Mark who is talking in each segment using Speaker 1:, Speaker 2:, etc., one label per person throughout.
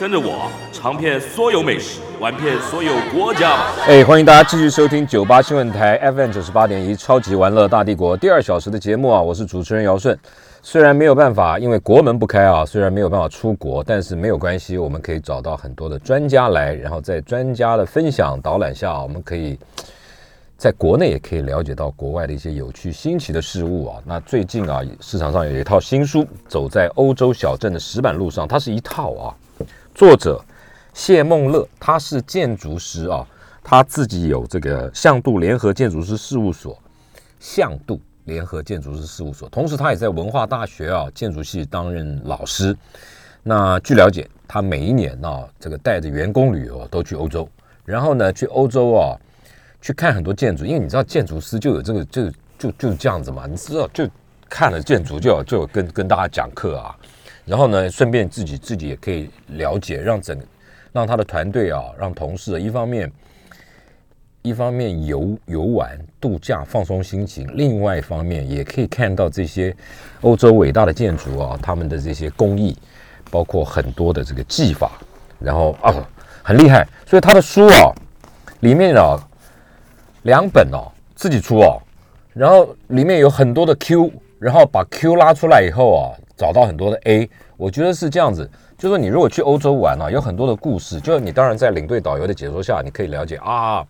Speaker 1: 跟着我尝遍所有美食，玩遍所有国家吧！
Speaker 2: 哎，欢迎大家继续收听九八新闻台 FM 九十八点一《超级玩乐大帝国》第二小时的节目啊！我是主持人姚顺。虽然没有办法，因为国门不开啊，虽然没有办法出国，但是没有关系，我们可以找到很多的专家来，然后在专家的分享导览下，我们可以在国内也可以了解到国外的一些有趣新奇的事物啊。那最近啊，市场上有一套新书《走在欧洲小镇的石板路上》，它是一套啊。作者谢梦乐，他是建筑师啊，他自己有这个向度联合建筑师事务所，向度联合建筑师事务所，同时他也在文化大学啊建筑系担任老师。那据了解，他每一年呢，这个带着员工旅游都去欧洲，然后呢去欧洲啊去看很多建筑，因为你知道建筑师就有这个就就就这样子嘛，你知道就看了建筑就就跟跟大家讲课啊。然后呢，顺便自己自己也可以了解，让整让他的团队啊，让同事一方面一方面游游玩度假放松心情，另外一方面也可以看到这些欧洲伟大的建筑啊，他们的这些工艺，包括很多的这个技法，然后啊很厉害，所以他的书啊里面啊两本哦自己出哦，然后里面有很多的 Q，然后把 Q 拉出来以后啊。找到很多的 A，我觉得是这样子，就是说你如果去欧洲玩啊，有很多的故事，就是你当然在领队导游的解说下，你可以了解啊，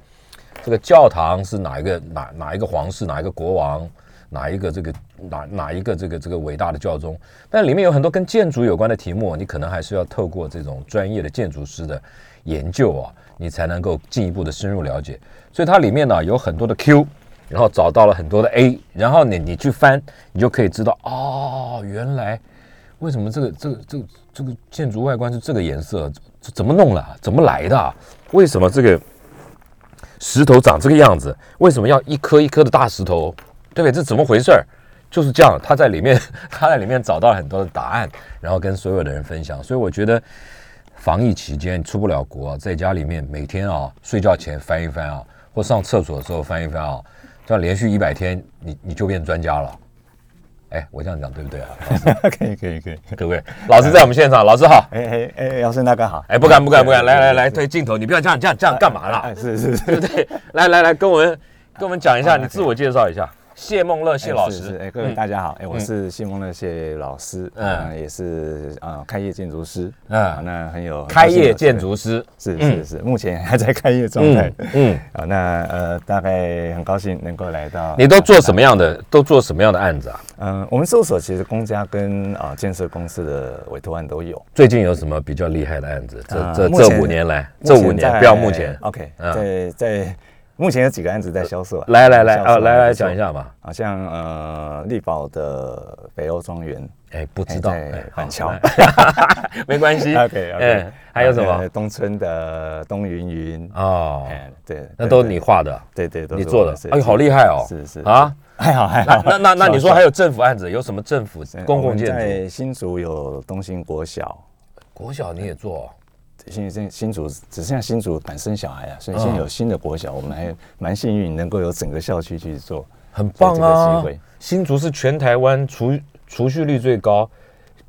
Speaker 2: 这个教堂是哪一个哪哪一个皇室哪一个国王哪一个这个哪哪一个这个这个伟大的教宗，但里面有很多跟建筑有关的题目，你可能还是要透过这种专业的建筑师的研究啊，你才能够进一步的深入了解。所以它里面呢有很多的 Q。然后找到了很多的 A，然后你你去翻，你就可以知道哦，原来为什么这个这个这个这个建筑外观是这个颜色，怎么弄了，怎么来的？为什么这个石头长这个样子？为什么要一颗一颗的大石头？对不对？这怎么回事儿？就是这样，他在里面 他在里面找到了很多的答案，然后跟所有的人分享。所以我觉得防疫期间出不了国，在家里面每天啊睡觉前翻一翻啊，或上厕所的时候翻一翻啊。要连续一百天，你你就变专家了。哎，我这样讲对不对啊？
Speaker 3: 可以可以可以，
Speaker 2: 各位老师在我们现场，老师好。
Speaker 3: 哎哎哎，姚生大哥好。
Speaker 2: 哎，不敢不敢不敢，来来来，对镜头，你不要这样这样这样干嘛啦？
Speaker 3: 是是是，
Speaker 2: 对不对？来来来，跟我们跟我们讲一下，你自我介绍一下。谢梦乐谢老师，
Speaker 3: 哎，各位大家好，哎，我是谢梦乐谢老师，嗯，也是啊，开业建筑师，啊，那很有
Speaker 2: 开业建筑师，
Speaker 3: 是是是，目前还在开业状态，嗯，啊，那呃，大概很高兴能够来到，
Speaker 2: 你都做什么样的，都做什么样的案子啊？
Speaker 3: 嗯，我们事务所其实公家跟啊建设公司的委托案都有，
Speaker 2: 最近有什么比较厉害的案子？这这这五年来，这五年不要目前
Speaker 3: ，OK，在在。目前有几个案子在销售，
Speaker 2: 来来来啊，来来讲一下吧。
Speaker 3: 好像呃，力宝的北欧庄园，
Speaker 2: 哎，不知道，
Speaker 3: 板桥，
Speaker 2: 没关系。
Speaker 3: OK OK，
Speaker 2: 还有什么？
Speaker 3: 东村的东云云。哦，
Speaker 2: 对，那都是你画的，
Speaker 3: 对对，
Speaker 2: 你做的，哎，好厉害哦，
Speaker 3: 是是啊，还好还好。
Speaker 2: 那那那你说还有政府案子，有什么政府公共建筑？
Speaker 3: 在新竹有东兴国小，
Speaker 2: 国小你也做？
Speaker 3: 现在新新竹只剩下新竹本身小孩啊，所以现在有新的国小，我们还蛮幸运能够有整个校区去做，
Speaker 2: 很棒啊！新竹是全台湾储储蓄率最高、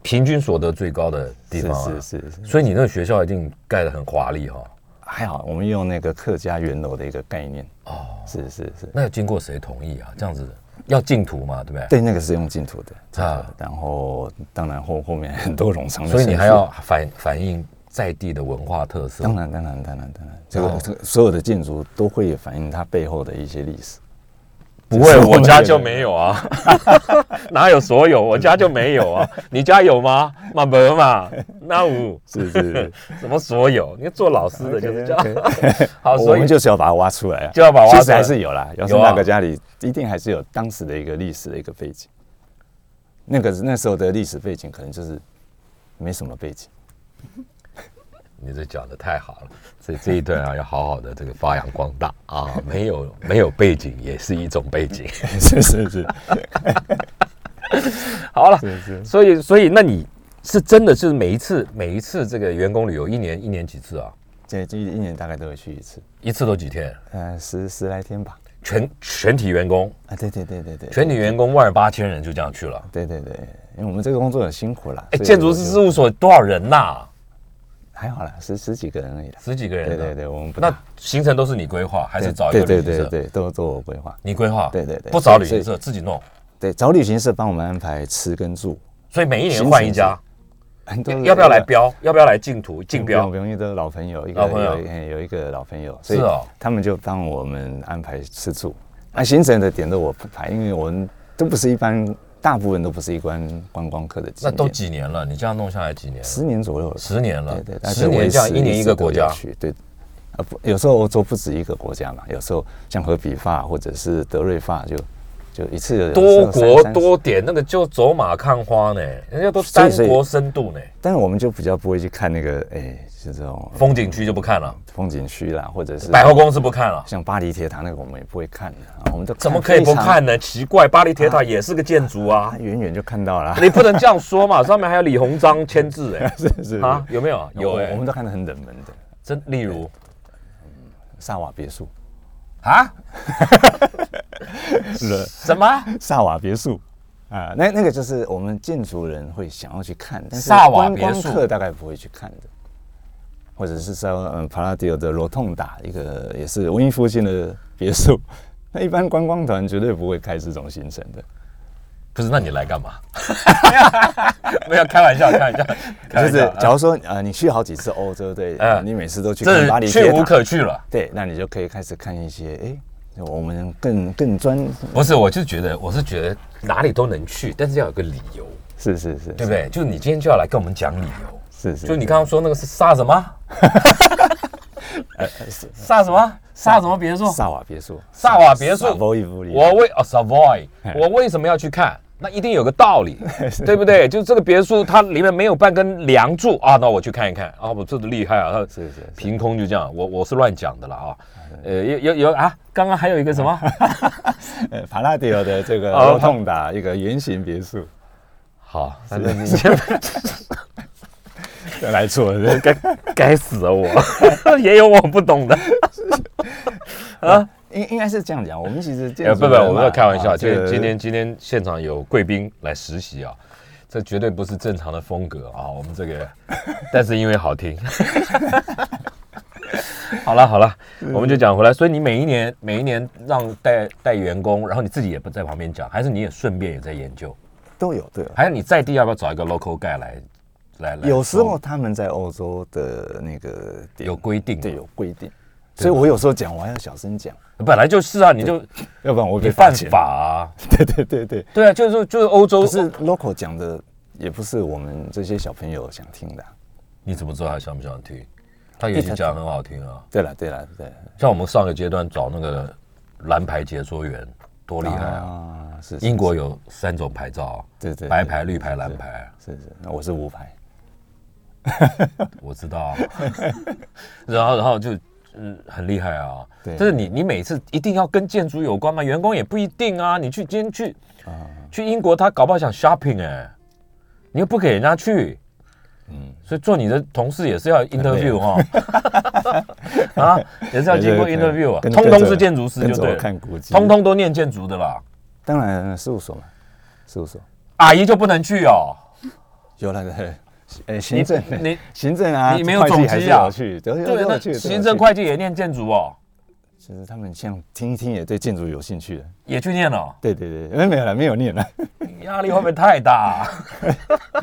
Speaker 2: 平均所得最高的地方
Speaker 3: 啊，是是是。
Speaker 2: 所以你那个学校一定盖得很华丽哈。
Speaker 3: 还好，我们用那个客家圆楼的一个概念哦，是是是。
Speaker 2: 那要经过谁同意啊？这样子要净土嘛，对不对？
Speaker 3: 对，那个是用净土的啊。然后当然后后面很多冗长的，
Speaker 2: 所以你还要反反映。在地的文化特色，
Speaker 3: 当然，当然，当然，当然，这个这个所有的建筑都会反映它背后的一些历史。
Speaker 2: 不会，我家就没有啊，哪有所有？我家就没有啊，你家有吗？嘛没嘛，那五
Speaker 3: 是是
Speaker 2: 什么所有？你做老师的就是这样。
Speaker 3: 好，我们就是要把它挖出来啊，
Speaker 2: 就要把挖出来。
Speaker 3: 其实还是有啦，要是那个家里一定还是有当时的一个历史的一个背景。那个那时候的历史背景可能就是没什么背景。
Speaker 2: 你这讲的太好了，这这一段啊要好好的这个发扬光大啊！没有没有背景也是一种背景。
Speaker 3: 是 是是，
Speaker 2: 好了，
Speaker 3: 是是
Speaker 2: 所以所以那你是真的是每一次每一次这个员工旅游一年一年几次啊？
Speaker 3: 这这一年大概都会去一次，
Speaker 2: 一次都几天？
Speaker 3: 呃，十十来天吧。
Speaker 2: 全全体员工，
Speaker 3: 啊，对对对对对，
Speaker 2: 全体员工万八千人就这样去了。
Speaker 3: 对对对，因为我们这个工作很辛苦了。
Speaker 2: 哎，建筑师事务所多少人呐、
Speaker 3: 还好啦，十十几个人而已啦。
Speaker 2: 十几个人、
Speaker 3: 对对对，我们不
Speaker 2: 那行程都是你规划，还是找一个
Speaker 3: 对
Speaker 2: 旅行社？
Speaker 3: 对对对，都做我规划。
Speaker 2: 你规划？
Speaker 3: 对对对
Speaker 2: 不找旅行社，自己弄。
Speaker 3: 对，找旅行社帮我们安排吃跟住，
Speaker 2: 所以每一年换一家，要不要来标？要不要来竞图竞标？
Speaker 3: 不用，不用，因为都是老朋友，一个
Speaker 2: 老朋友
Speaker 3: 有一有一个老朋友，所以他们就帮我们安排吃住。那行程的点都我排，因为我们都不是一般，大部分都不是一关观光客的景点。
Speaker 2: 那都几年了？你这样弄下来几年了？
Speaker 3: 十年左右了吧，
Speaker 2: 十年了
Speaker 3: 对对，
Speaker 2: 十年这样一年一个国家
Speaker 3: 有去，对。呃不，有时候欧洲不止一个国家嘛，有时候像荷比法或者是德瑞法就就一次有
Speaker 2: 多国多点，那个就走马看花呢，人家都三国深度呢，
Speaker 3: 但是我们就比较不会去看那个，哎，是这种
Speaker 2: 风景区就不看了，
Speaker 3: 风景区啦，或者是
Speaker 2: 百货公司不看了，
Speaker 3: 像巴黎铁塔那个我们也不会看的。啊，我们都
Speaker 2: 怎么可以不看呢？奇怪，巴黎铁塔也是个建筑啊。
Speaker 3: 啊，，远远就看到了，
Speaker 2: 你不能这样说嘛，上面还有李鸿章签字哎，
Speaker 3: 是是
Speaker 2: 啊，有没有？有哎
Speaker 3: 我我，们都看得很冷门的。
Speaker 2: 真例如？
Speaker 3: 萨瓦别墅，
Speaker 2: 啊，
Speaker 3: 是。
Speaker 2: 什么？
Speaker 3: 萨瓦别墅。啊，那那个就是我们建筑人会想要去看，但是
Speaker 2: 萨瓦
Speaker 3: 观光
Speaker 2: 别墅
Speaker 3: 客大概不会去看的，或者是说嗯帕拉迪奥的罗痛达一个也是文艺复兴的别墅，那一般观光团绝对不会开这种行程的。
Speaker 2: 不是，那你来干嘛？没有开玩笑，开玩笑，
Speaker 3: 就是。假如说呃你去好几次欧洲，对，
Speaker 2: 嗯
Speaker 3: 你每次都去巴黎，
Speaker 2: 去无可去了。
Speaker 3: 对，那你就可以开始看一些哎，我们更更专，
Speaker 2: 不是，我就觉得，我是觉得哪里都能去，但是要有个理由，
Speaker 3: 是是是，
Speaker 2: 对不对？就是你今天就要来跟我们讲理由。
Speaker 3: 是是，
Speaker 2: 就你刚刚说那个是萨什么？萨什么？萨什么别墅？
Speaker 3: 萨瓦别墅，
Speaker 2: 萨瓦别墅我为哦 Savoy，
Speaker 3: 哎
Speaker 2: 我为什么要去看？那一定有个道理，对不对？就这个别墅，它里面没有半根梁柱啊，那我去看一看啊，我这个厉害啊，它
Speaker 3: 是是是
Speaker 2: 凭空就这样，我我是乱讲的了啊，呃，有有有啊，刚刚还有一个什么？
Speaker 3: 呃帕拉迪奥的这个
Speaker 2: 哦
Speaker 3: 罗痛达一个圆形别墅，
Speaker 2: 好，反正你先
Speaker 3: 来错了，
Speaker 2: 该该死啊我，也有我不懂的 啊。
Speaker 3: 应应该是这样讲。我们其实
Speaker 2: 不不，我们在开玩笑。今天今天今天现场有贵宾来实习啊，这绝对不是正常的风格啊。我们这个，但是因为好听。好了好了，我们就讲回来。所以你每一年每一年让带带员工，然后你自己也不在旁边讲，还是你也顺便也在研究，
Speaker 3: 都有都有。
Speaker 2: 还有你在地要不要找一个 local guy 来来来？
Speaker 3: 有时候他们在欧洲的那个
Speaker 2: 有规定，
Speaker 3: 对有规定，所以我有时候讲我还要小声讲，
Speaker 2: 本来就是啊，你就
Speaker 3: 要不然我会
Speaker 2: 你犯。法啊。
Speaker 3: 对对对对，
Speaker 2: 对啊，就是就是欧洲
Speaker 3: 是 local 讲的也不是我们这些小朋友想听的啊。
Speaker 2: 你怎么知道他想不想听？他也是讲很好听啊。
Speaker 3: 对了对了对了，
Speaker 2: 像我们上个阶段找那个蓝牌解说员，多厉害啊！
Speaker 3: 啊！是是
Speaker 2: 英国有三种牌照
Speaker 3: 对对
Speaker 2: 白牌、绿牌、蓝牌，
Speaker 3: 是是，那我是无牌。
Speaker 2: 我知道。啊。然后然后就嗯很厉害啊。
Speaker 3: 对。
Speaker 2: 就是你你每次一定要跟建筑有关吗？员工也不一定啊。你去今天去
Speaker 3: 啊。
Speaker 2: 去英国，他搞不好想 shopping 哎，你又不给人家去。
Speaker 3: 嗯，
Speaker 2: 所以做你的同事也是要 interview 哈，啊，也是要经过 interview 啊，通通是建筑师就对了，通通都念建筑的啦。
Speaker 3: 当然事务所嘛，事务所。
Speaker 2: 阿姨就不能去哦，
Speaker 3: 有了的，呃，行政
Speaker 2: 你
Speaker 3: 行政啊，
Speaker 2: 你没有总机啊
Speaker 3: 去，
Speaker 2: 对，那行政会计也念建筑哦，
Speaker 3: 其实他们像听一听也对建筑有兴趣的。
Speaker 2: 也去念了，
Speaker 3: 对对对，没没有了，没有念了。
Speaker 2: 压力会不会太大？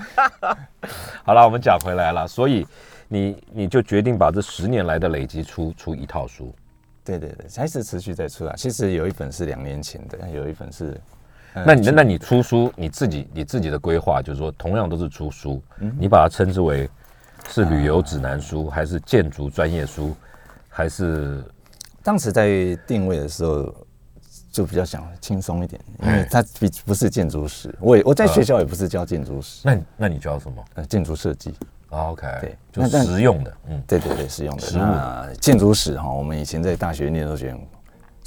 Speaker 2: 好了，我们讲回来了，所以你你就决定把这十年来的累积出出一套书，
Speaker 3: 对对对，还是持续在出啊。其实有一本是两年前的，有一本是。呃
Speaker 2: 那你
Speaker 3: 去
Speaker 2: 那你出书，你自己你自己的规划就是说，同样都是出书，你把它称之为是旅游指南书，还是建筑专业书，还是
Speaker 3: 当时在定位的时候，就比较想轻松一点，因为
Speaker 2: 哎。
Speaker 3: 它比不是建筑史，我也我在学校也不是教建筑史，
Speaker 2: 那你那你教什么？
Speaker 3: 呃，建筑设计。
Speaker 2: OK，
Speaker 3: 对
Speaker 2: 就实用的，嗯，
Speaker 3: 对对对，实用的。
Speaker 2: 实
Speaker 3: 建筑史哈，我们以前在大学念都觉得很，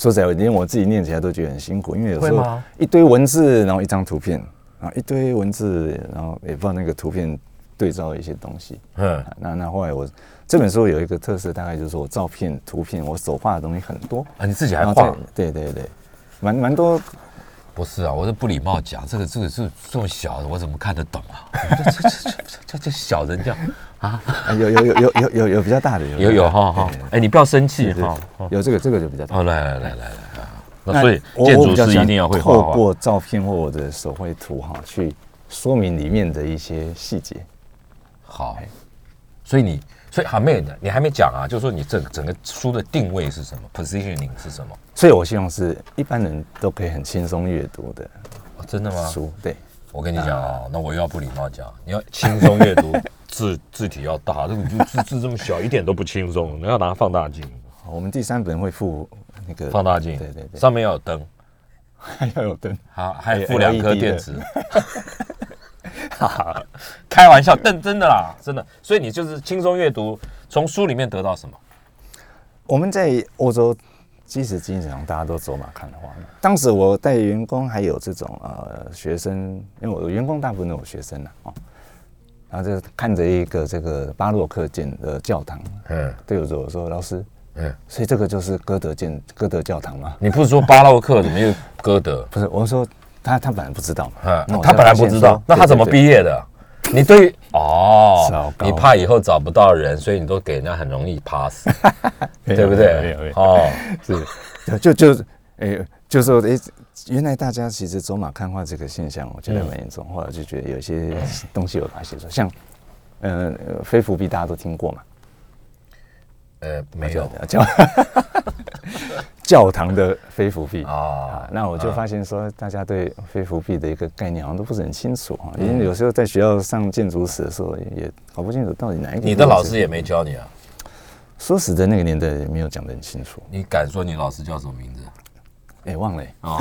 Speaker 3: 说实在，连我自己念起来都觉得很辛苦，因为有时候一堆文字，然后一张图片啊，一堆文字，然后也不知道那个图片对照一些东西。
Speaker 2: 嗯
Speaker 3: 啊那那后来我这本书有一个特色，大概就是说我照片、图片，我手画的东西很多，
Speaker 2: 啊，你自己还画？
Speaker 3: 对对对，蛮蛮多。
Speaker 2: 不是啊，我是不礼貌讲，这个这个是这么小的，我怎么看得懂啊？这这这这这这小人家
Speaker 3: 啊有有有有有有有比较大的，
Speaker 2: 有有哈哈
Speaker 3: 对，
Speaker 2: 哎，你不要生气哈。
Speaker 3: 有这个这个就比较大。
Speaker 2: 哦，来来来来来啊，那所以
Speaker 3: 我
Speaker 2: 建筑师一定要会画
Speaker 3: 透
Speaker 2: 画。
Speaker 3: 过照片或我的手绘图哈，去说明里面的一些细节。
Speaker 2: 好，所以你所以还没你还没讲啊，就是说你整整个书的定位是什么，positioning 是什么？
Speaker 3: 所以我希望是一般人都可以很轻松阅读的
Speaker 2: 哦真的吗？
Speaker 3: 书。对，
Speaker 2: 我跟你讲啊，那我又要不礼貌讲，你要轻松阅读，字字体要大，这个就字字这么小，一点都不轻松，你要拿放大镜，
Speaker 3: 我们第三本会附那个
Speaker 2: 放大镜，
Speaker 3: 对对对，
Speaker 2: 上面要有灯，
Speaker 3: 还 要有灯。
Speaker 2: 好还
Speaker 3: 有
Speaker 2: 附两颗
Speaker 3: LED 的
Speaker 2: 电池。开玩笑，但真的啦，真的。所以你就是轻松阅读，从书里面得到什么？
Speaker 3: 我们在欧洲，即使经常大家都走马看花。当时我带员工还有这种呃学生，因为我员工大部分都有学生了哦，然后就看着一个这个巴洛克建的教堂，
Speaker 2: 嗯
Speaker 3: 对我说：“我说老师，
Speaker 2: 嗯，
Speaker 3: 所以这个就是歌德建歌德教堂吗？
Speaker 2: 你不是说巴洛克怎么又歌德？
Speaker 3: 不是，我说他他本来不知道嘛，
Speaker 2: 他本来不知道，那他怎么
Speaker 3: 业？
Speaker 2: 毕业的？你对于哦，你怕以后找不到人，所以你都给人家很容易 pass，对不对
Speaker 3: 有没？有
Speaker 2: 哦，
Speaker 3: 是，就就就诶、就说哎、原来大家其实走马看花这个现象，我觉得蛮严重。后来就觉得有些东西有发现说，像呃呃非伏笔大家都听过嘛，
Speaker 2: 呃，没有
Speaker 3: 教教堂的非伏币
Speaker 2: 啊
Speaker 3: 啊，那我就发现说，大家对非伏币的一个概念好像都不是很清楚哈，
Speaker 2: 嗯
Speaker 3: 因为有时候在学校上建筑史的时候也也搞不清楚到底哪一个。
Speaker 2: 你的老师也没教你啊？
Speaker 3: 说实在，那个年代也没有讲得很清楚，
Speaker 2: 你敢说你老师叫什么名字？
Speaker 3: 哎，忘了欸。
Speaker 2: 哦，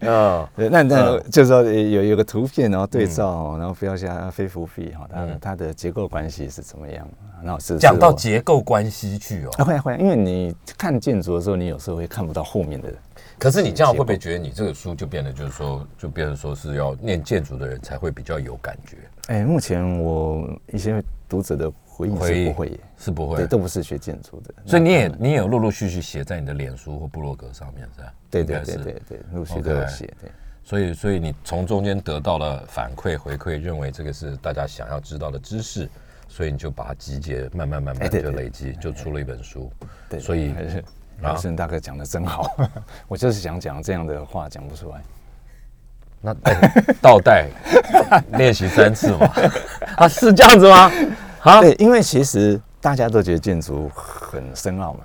Speaker 2: 嗯，
Speaker 3: 对，那那
Speaker 2: 嗯
Speaker 3: 就是说呃有有个图片，然后对照，然后标下非伏笔哈，它
Speaker 2: 嗯
Speaker 3: 它的结构关系是怎么样？然后是
Speaker 2: 讲到结构关系去哦。
Speaker 3: 啊会啊会啊，因为你看建筑的时候，你有时候会看不到后面的。
Speaker 2: 可是你这样会不会觉得你这个书就变得就是说，就变成说是要念建筑的人才会比较有感觉？
Speaker 3: 哎，目前我一些读者的回应
Speaker 2: 回应
Speaker 3: 是不会，
Speaker 2: 是不会
Speaker 3: 对，，都不是学建筑的，
Speaker 2: 所以你也你也有陆陆续续写在你的脸书或部落格上面是吧？
Speaker 3: 对对对对对，陆续都有写，对。
Speaker 2: 所以，所以你从中间得到了反馈回馈，认为这个是大家想要知道的知识，所以你就把它集结，慢慢慢慢就累积，就出了一本书。
Speaker 3: 对，
Speaker 2: 所以
Speaker 3: 还是大哥讲的真好，我就是想讲这样的话，讲不出来。
Speaker 2: 那哎倒带 练习三次嘛？啊，是这样子吗？啊，
Speaker 3: 对，因为其实大家都觉得建筑很深奥嘛，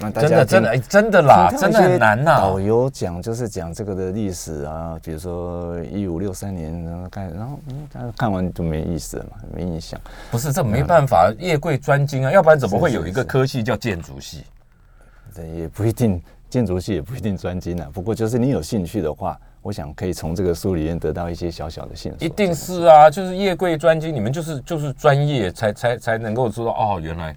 Speaker 3: 那大家
Speaker 2: 真的真的
Speaker 3: 听
Speaker 2: 哎真的啦，真的很难呐、
Speaker 3: 导游讲就是讲这个的历史啊，比如说一五六三年，然后看，然后嗯，大家看完就没意思了嘛，没印象。
Speaker 2: 不是这没办法，叶贵专精啊，要不然怎么会有一个科系叫建筑系？
Speaker 3: 这也不一定，建筑系也不一定专精啊。不过就是你有兴趣的话，我想可以从这个书里面得到一些小小的线索。
Speaker 2: 一定是啊，就是叶贵专精，你们就是就是专业才才才能够知道哦，原来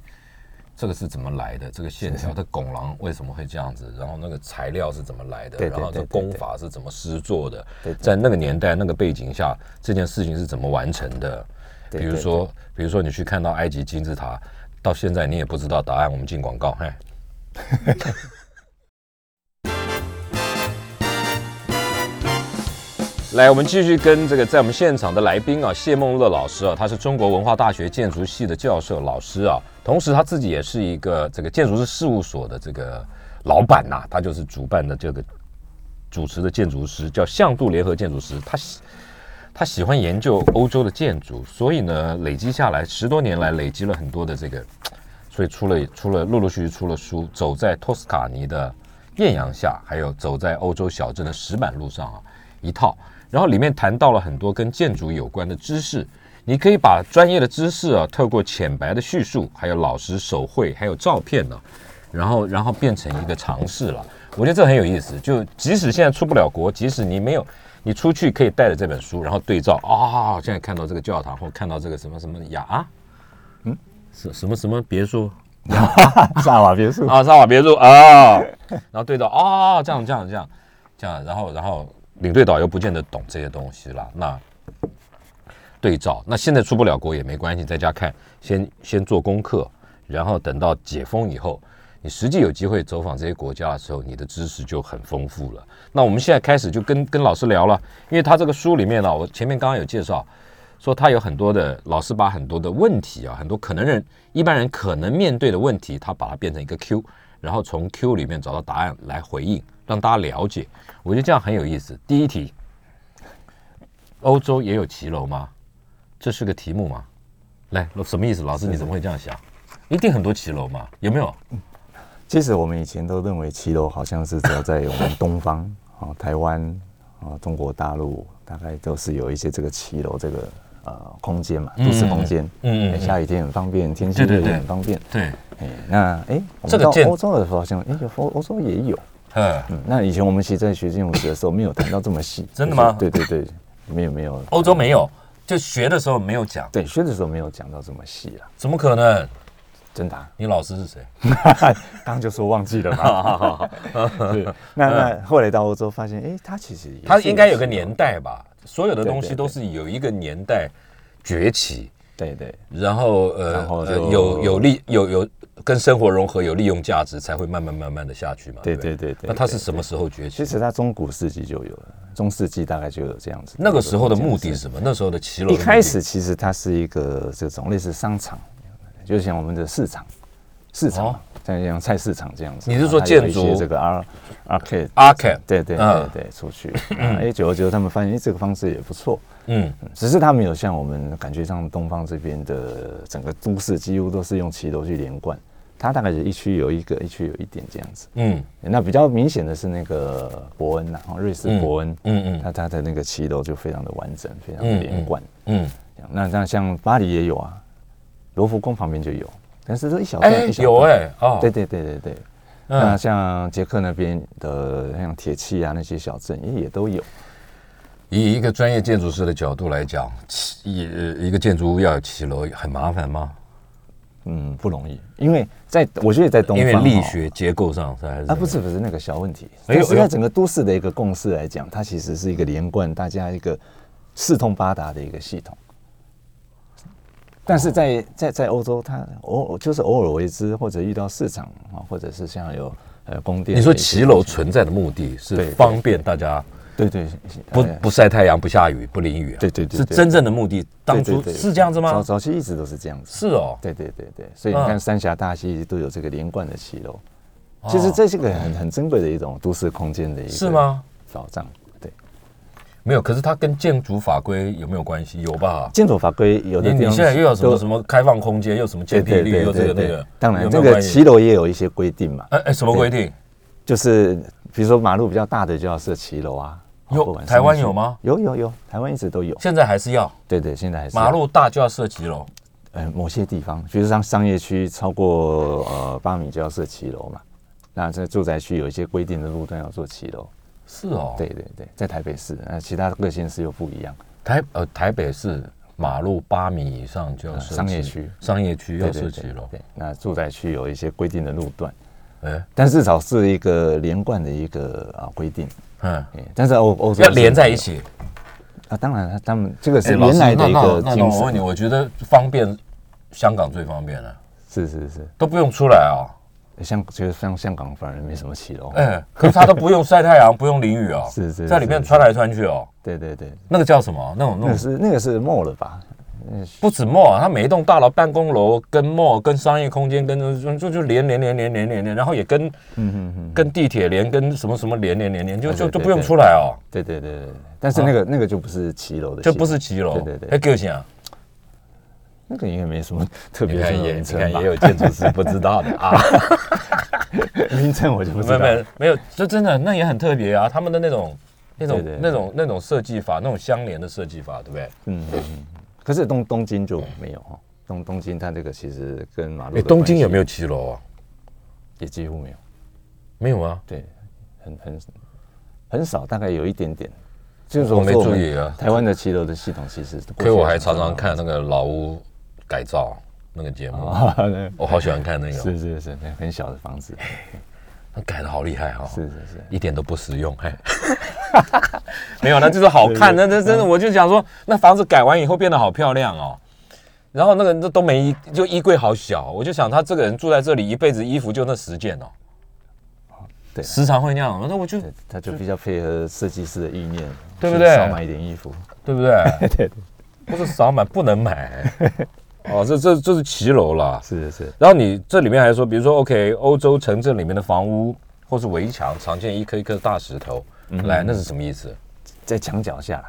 Speaker 2: 这个是怎么来的，这个线条的拱廊为什么会这样子，然后那个材料是怎么来的，然后这工法是怎么施作的在那个年代那个背景下，这件事情是怎么完成的？比如说，比如说你去看到埃及金字塔，到现在你也不知道答案，我们进广告，嘿。来，我们继续跟这个在我们现场的来宾啊，谢梦乐老师啊，他是中国文化大学建筑系的教授老师啊，同时他自己也是一个这个建筑师事务所的这个老板呐、他就是主办的这个主持的建筑师，叫向度联合建筑师，他喜他喜欢研究欧洲的建筑，所以呢，累积下来十多年来累积了很多的这个，所以出了出了陆陆续续出了书，《走在托斯卡尼的艳阳下》，还有《走在欧洲小镇的石板路上》啊，一套。然后里面谈到了很多跟建筑有关的知识，你可以把专业的知识啊，透过浅白的叙述，还有老师手绘，还有照片呢、然后然后变成一个尝试了。我觉得这很有意思。就即使现在出不了国，即使你没有你出去可以带着这本书，然后对照啊，现在看到这个教堂或看到这个什么什么雅啊，嗯，什什么什么别墅
Speaker 3: 萨瓦别墅，
Speaker 2: 啊，萨瓦别墅啊，然后对照啊，这样这样这样这样，然后然后领队导游不见得懂这些东西啦，那对照，那现在出不了国也没关系，在家看，先先做功课，然后等到解封以后，你实际有机会走访这些国家的时候，你的知识就很丰富了。那我们现在开始就跟跟老师聊了，因为他这个书里面呢，我前面刚刚有介绍，说他有很多的老师把很多的问题啊，很多可能人一般人可能面对的问题，他把它变成一个 Q，然后从 Q 里面找到答案来回应，让大家了解。我觉得这样很有意思。第一题，欧洲也有骑楼吗？这是个题目吗？来，什么意思？老师你怎么会这样想？一定很多骑楼嘛？有没有？
Speaker 3: 其实我们以前都认为骑楼好像是只有在我们东方啊、台湾啊、中国大陆，大概都是有一些这个骑楼这个呃空间嘛，都市空间。
Speaker 2: 嗯
Speaker 3: 下雨天很方便，天气热也很方便。
Speaker 2: 对，
Speaker 3: 哎，那哎，我们到
Speaker 2: 这个建
Speaker 3: 欧洲的时候好像哎，有欧欧洲也有。
Speaker 2: 嗯，
Speaker 3: 嗯，那以前我们其实在学金融史的时候没有谈到这么细。
Speaker 2: 真的吗
Speaker 3: 就是对对对，没有没有。
Speaker 2: 欧洲没有，就学的时候没有讲，
Speaker 3: 对学的时候没有讲到这么细了，
Speaker 2: 怎么可能？
Speaker 3: 真的啊。
Speaker 2: 你老师是谁？
Speaker 3: 刚刚就说忘记了嘛。是，那那后来到欧洲发现，哎，他其实
Speaker 2: 他
Speaker 3: 是
Speaker 2: 应该有个年代吧？所有的东西
Speaker 3: 对对
Speaker 2: 都是有一个年代崛起，
Speaker 3: 对对
Speaker 2: 然后呃呃
Speaker 3: 然后就
Speaker 2: 有有利有有跟生活融合，有利用价值，才会慢慢慢慢的下去嘛。
Speaker 3: 对对对对
Speaker 2: 那它是什么时候崛起
Speaker 3: 其？实它中古世纪就有了，中世纪大概就有这样子。
Speaker 2: 那个时候的目的是
Speaker 3: 是
Speaker 2: 什么？那时候的骑楼
Speaker 3: 一开始其实它是一个这种类似商场，就像我们的市场，市场像像菜市场这样子。
Speaker 2: 你是说建筑
Speaker 3: 这个 R
Speaker 2: arcade？arcade，
Speaker 3: 对对
Speaker 2: 嗯
Speaker 3: 对对，出去。哎，久而久之，他们发现哎这个方式也不错。
Speaker 2: 嗯，
Speaker 3: 只是它没有像我们感觉上东方这边的整个都市几乎都是用骑楼去连贯，它大概是一区有一个，一区有一点这样子。
Speaker 2: 嗯
Speaker 3: 那比较明显的是那个伯恩呐、哦瑞士伯恩，
Speaker 2: 嗯嗯
Speaker 3: 它它的那个骑楼就非常的完整，非常的
Speaker 2: 嗯
Speaker 3: 连贯。
Speaker 2: 嗯，
Speaker 3: 那那像巴黎也有啊，罗浮宫旁边就有，但是这一小段，
Speaker 2: 哎
Speaker 3: 一小段。
Speaker 2: 有哎哦，
Speaker 3: 对对对对对。那
Speaker 2: 嗯，
Speaker 3: 像捷克那边的像铁器啊那些小镇也也都有。
Speaker 2: 以一个专业建筑师的角度来讲，起一呃一个建筑物要有骑楼很麻烦吗？
Speaker 3: 嗯，不容易，因为在我觉得在东
Speaker 2: 因
Speaker 3: 方因
Speaker 2: 为力学结构上是还是
Speaker 3: 啊，不是不是那个小问题，
Speaker 2: 哎呦哎呦
Speaker 3: 但是在整个都市的一个共识来讲，它其实是一个连贯，大家一个四通八达的一个系统。但是在在在欧洲，它偶就是偶尔为之，或者遇到市场啊，或者是像有呃宫殿。
Speaker 2: 你说骑楼存在的目的是方便大家
Speaker 3: 对对
Speaker 2: 不
Speaker 3: 哎
Speaker 2: 不晒太阳、不下雨、不淋雨啊？
Speaker 3: 对对对对
Speaker 2: 是真正的目的。当初是这样子吗
Speaker 3: 早？早期一直都是这样子。
Speaker 2: 是哦，
Speaker 3: 对对对对，所以你
Speaker 2: 嗯
Speaker 3: 看三峡大溪都有这个连贯的骑楼，
Speaker 2: 哦
Speaker 3: 其实这是个很很珍贵的一种都市空间的一个
Speaker 2: 是吗？
Speaker 3: 保障。对，
Speaker 2: 没有，可是它跟建筑法规有没有关系？有吧？
Speaker 3: 建筑法规有的
Speaker 2: 你现在又有什么
Speaker 3: 都
Speaker 2: 什么开放空间，又什么建蔽率，又这个那个，
Speaker 3: 当然，这个骑楼也有一些规定嘛，
Speaker 2: 哎哎，什么规定？
Speaker 3: 就是比如说马路比较大的就要设骑楼啊。
Speaker 2: 有台湾有吗？
Speaker 3: 有有有，台湾一直都有。
Speaker 2: 现在还是要
Speaker 3: 对对，现在还是
Speaker 2: 马路大就要设骑楼。
Speaker 3: 呃某些地方，比如像商业区超过呃八米就要设骑楼嘛。那在住宅区有一些规定的路段要做骑楼。
Speaker 2: 是哦，
Speaker 3: 对对对，在台北市，那其他各县市又不一样。
Speaker 2: 台呃台北市马路八米以上就要设
Speaker 3: 呃商业
Speaker 2: 骑
Speaker 3: 区
Speaker 2: 商业区要设骑楼。
Speaker 3: 对对，那住宅区有一些规定的路段，
Speaker 2: 哎，
Speaker 3: 但至少是一个连贯的一个啊规定。
Speaker 2: 嗯，
Speaker 3: 哎但是欧欧洲
Speaker 2: 要连在一起。
Speaker 3: 啊，当然，他们这个是原来的一个精
Speaker 2: 那那我问你，我觉得方便，香港最方便了，
Speaker 3: 是是是，
Speaker 2: 都不用出来啊。
Speaker 3: 像觉得像香港反而没什么起楼，
Speaker 2: 哎，可是他都不用晒太阳，不用淋雨 哦，
Speaker 3: 是是
Speaker 2: 在里面穿来穿去哦。
Speaker 3: 对对对，
Speaker 2: 那个叫什么？那种那
Speaker 3: 那个
Speaker 2: 种
Speaker 3: 是那个是 mall 了吧？
Speaker 2: 不止 mall，啊它每一栋大楼、办公楼跟 mall、跟商业空间、跟就就就连连连连连连连，然后也跟
Speaker 3: 嗯嗯嗯，
Speaker 2: 跟地铁连、跟什么什么连连连连，就就都不用出来哦，
Speaker 3: 对对对对，但是那个那个就不是骑楼的
Speaker 2: 就不是骑楼。
Speaker 3: 对对对
Speaker 2: 哎，给我想，
Speaker 3: 那个应该没什么 特别的
Speaker 2: 你看也
Speaker 3: 名称吧
Speaker 2: 你看也？有建筑师不知道的啊。
Speaker 3: 名称我就不知道
Speaker 2: 没有这真的那也很特别啊，他们的那种那种那种那种设计法，那种相连的设计法，对不对？
Speaker 3: 嗯，嗯嗯可是东东京就没有哈，东东京它这个其实跟马路
Speaker 2: 哎，东京有没
Speaker 3: 有？
Speaker 2: 有骑楼啊？
Speaker 3: 也几乎没有，
Speaker 2: 没有啊？
Speaker 3: 对，很很很少，大概有一点点。就是
Speaker 2: 我没注意啊
Speaker 3: 台湾的骑楼的系统其实
Speaker 2: 亏我还常常看那个老屋改造那个节目，我好喜欢看那个，
Speaker 3: 是是是，那很小的房子，
Speaker 2: 那改的好厉害哈，
Speaker 3: 是是是，
Speaker 2: 一点都不实用，嘿。没有，那就是好看。那那真的，我就想说，那房子改完以后变得好漂亮哦。然后那个那都没衣，就衣柜好小，我就想他这个人住在这里一辈子，衣服就那十件哦。
Speaker 3: 对
Speaker 2: 时常会那样，那我就，
Speaker 3: 他就比较配合设计师的意念，
Speaker 2: 对不对
Speaker 3: 少买一点衣服，
Speaker 2: 对不对？
Speaker 3: 对对，
Speaker 2: 不是少买不能买。哦，这这这是骑楼啦。
Speaker 3: 是是是，
Speaker 2: 然后你这里面还说，比如说，OK，欧洲城镇里面的房屋或是围墙，常见一颗一颗大石头，来，那是什么意思？
Speaker 3: 在墙脚下，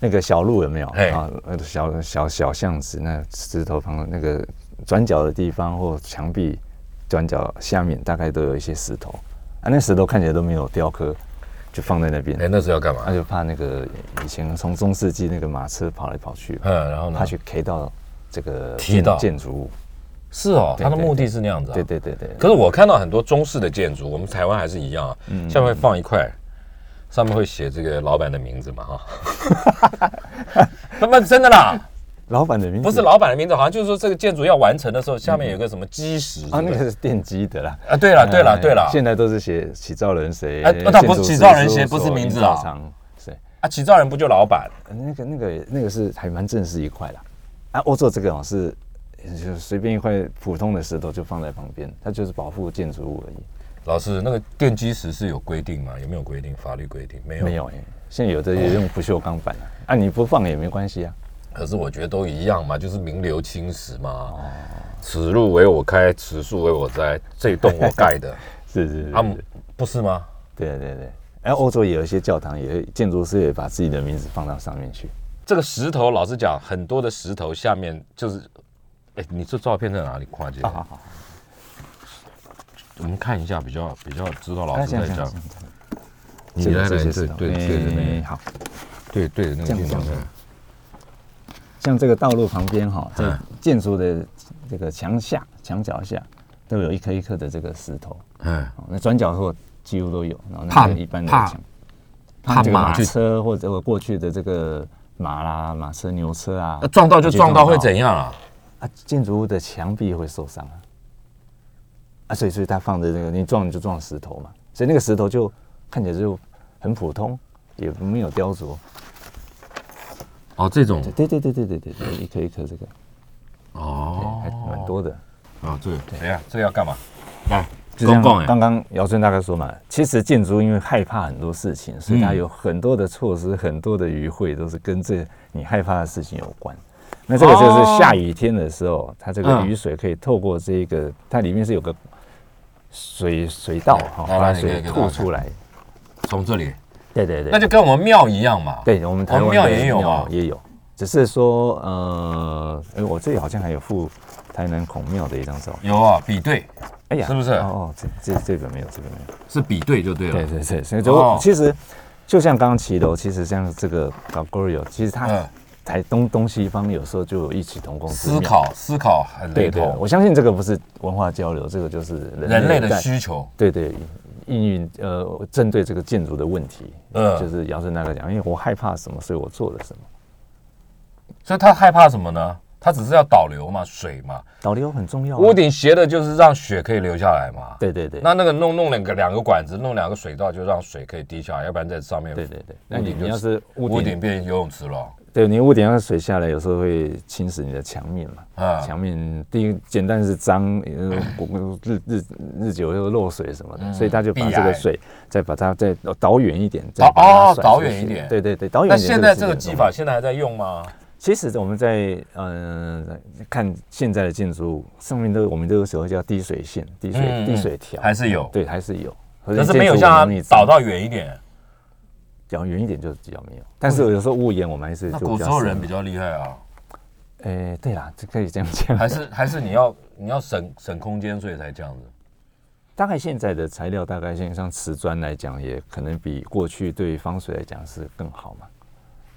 Speaker 3: 那个小路有没有
Speaker 2: 嘿
Speaker 3: 啊？呃小小小巷子，那石头旁那个转角的地方或墙壁转角下面，大概都有一些石头啊。那石头看起来都没有雕刻，就放在那边。
Speaker 2: 哎，那是要干嘛
Speaker 3: 那？就怕那个以前从中世纪那个马车跑来跑去，
Speaker 2: 嗯，然后呢
Speaker 3: 怕？去 K 到这个建建筑物。
Speaker 2: 是哦，它的目的是那样子啊。
Speaker 3: 对对对对，
Speaker 2: 可是我看到很多中式的建筑，我们台湾还是一样啊，下面会放一块，上面会写这个老板的名字嘛，哈。他妈真的啦，
Speaker 3: 老板的名字
Speaker 2: 不是老板的名字，好像就是说这个建筑要完成的时候，下面有个什么基石
Speaker 3: 啊，那个是奠基的啦。
Speaker 2: 啊，对了对了
Speaker 3: 哎
Speaker 2: 对了，
Speaker 3: 现在都是写起造人谁？
Speaker 2: 哎那不是起造人谁不是名字啊？啊，起造人不就老板？
Speaker 3: 呃那个那个那个是还蛮正式一块啦。啊，欧洲这个哦是就随便一块普通的石头就放在旁边，它就是保护建筑物而已。
Speaker 2: 老师，那个奠基石是有规定吗？有没有规定？法律规定没有？
Speaker 3: 没有哎、现在有的也用不锈钢板啊，啊你不放也没关系啊。
Speaker 2: 可是我觉得都一样嘛，就是名留青史嘛。哦此路为我开，此树为我栽，这栋我盖的，
Speaker 3: 是是是
Speaker 2: 啊，不是吗？
Speaker 3: 对对对。然后欧洲也有一些教堂，也会建筑师也把自己的名字放到上面去。
Speaker 2: 这个石头，老实讲，很多的石头下面就是，哎，你这照片在哪里跨界？
Speaker 3: 好好好，
Speaker 2: 我们看一下，比较比较知道老
Speaker 3: 那
Speaker 2: 师在讲。你
Speaker 3: 这个
Speaker 2: 来来对对对着那个，
Speaker 3: 哎好，
Speaker 2: 对对着那个镜头。
Speaker 3: 像这个道路旁边哈，在
Speaker 2: 嗯
Speaker 3: 建筑的这个墙下、墙角下，都有一颗一颗的这个石头。
Speaker 2: 嗯，
Speaker 3: 哦那转角处几乎都有，然后
Speaker 2: 怕
Speaker 3: 那个一般的
Speaker 2: 怕
Speaker 3: 墙，
Speaker 2: 怕马
Speaker 3: 车或者过去的这个马啦、马车、牛车啊
Speaker 2: 那，撞到就撞到会怎样啊？
Speaker 3: 啊？建筑物的墙壁会受伤啊，啊，所以所以它放的那个你撞你就撞石头嘛，所以那个石头就看起来就很普通，也没有雕琢。
Speaker 2: 哦，这种
Speaker 3: 对对对对对对对，一颗一颗这个，
Speaker 2: 哦
Speaker 3: 还蛮多的。
Speaker 2: 啊，对，等一下，这个要干嘛？公共哎，
Speaker 3: 刚刚姚春大哥说嘛，其实建筑因为害怕很多事情，所以它
Speaker 2: 嗯
Speaker 3: 有很多的措施，很多的余会都是跟这你害怕的事情有关。那这个就是下雨天的时候，它这个
Speaker 2: 嗯
Speaker 3: 雨水可以透过这个，它里面是有个水水道哈，把水吐出来。
Speaker 2: 从这里，
Speaker 3: 对对对，
Speaker 2: 那就跟我们庙一样嘛。
Speaker 3: 对我们台湾
Speaker 2: 庙也有啊。
Speaker 3: 也有，只是说呃，哎，我这里好像还有附台南孔庙的一张照片。
Speaker 2: 有啊，比对
Speaker 3: 哎呀，
Speaker 2: 是不是
Speaker 3: 哦哦，这这这个没有，这个没有。
Speaker 2: 是比对就对了。
Speaker 3: 对对对，所以就、
Speaker 2: 哦
Speaker 3: 其实就像刚刚骑楼，其实像这个 g o r i o 其实它
Speaker 2: 嗯
Speaker 3: 台东东西方有时候就有异曲同工
Speaker 2: 思。考思考很雷
Speaker 3: 对对，
Speaker 2: 同，
Speaker 3: 我相信这个不是文化交流，这个就是人
Speaker 2: 人类的需求。
Speaker 3: 对对应运呃针对这个建筑的问题，
Speaker 2: 嗯
Speaker 3: 就是姚顺大哥讲，因为我害怕什么，所以我做了什么。
Speaker 2: 所以他害怕什么呢？他只是要导流嘛，水嘛。
Speaker 3: 导流很重要、啊。
Speaker 2: 屋顶斜的就是让雪可以流下来嘛。
Speaker 3: 对对对，
Speaker 2: 那那个弄弄两个两个管子，弄两个水道，就让水可以滴下来，要不然在上面。
Speaker 3: 对对对，那你你要是屋
Speaker 2: 屋
Speaker 3: 顶
Speaker 2: 顶变游泳池了。
Speaker 3: 对你屋顶要是水下来，有时候会侵蚀你的墙面嘛。
Speaker 2: 啊
Speaker 3: 墙面第一简单是脏，呃日日日久又漏水什么的，所以他就把这个水再把它再导远一点，
Speaker 2: 导
Speaker 3: 再
Speaker 2: 哦导
Speaker 3: 甩出去
Speaker 2: 远一点
Speaker 3: 对对对，导远
Speaker 2: 那
Speaker 3: 一点。
Speaker 2: 那现在这个技法现在还在用吗？
Speaker 3: 其实我们在嗯、呃看现在的建筑物上面都我们都有时候叫滴水线、滴水、滴水条，
Speaker 2: 还是有
Speaker 3: 对，还是有。
Speaker 2: 可是没有像它倒到远一点。
Speaker 3: 讲远一点就比较没有，但是有时候屋檐我们还是
Speaker 2: 古时候人比
Speaker 3: 较
Speaker 2: 较厉害啊，
Speaker 3: 深。哎，对啦，这可以这样讲。
Speaker 2: 还是还是你要你要省省空间，所以才这样子。
Speaker 3: 大概现在的材料，大概现在像瓷砖来讲，也可能比过去对于防水来讲是更好嘛。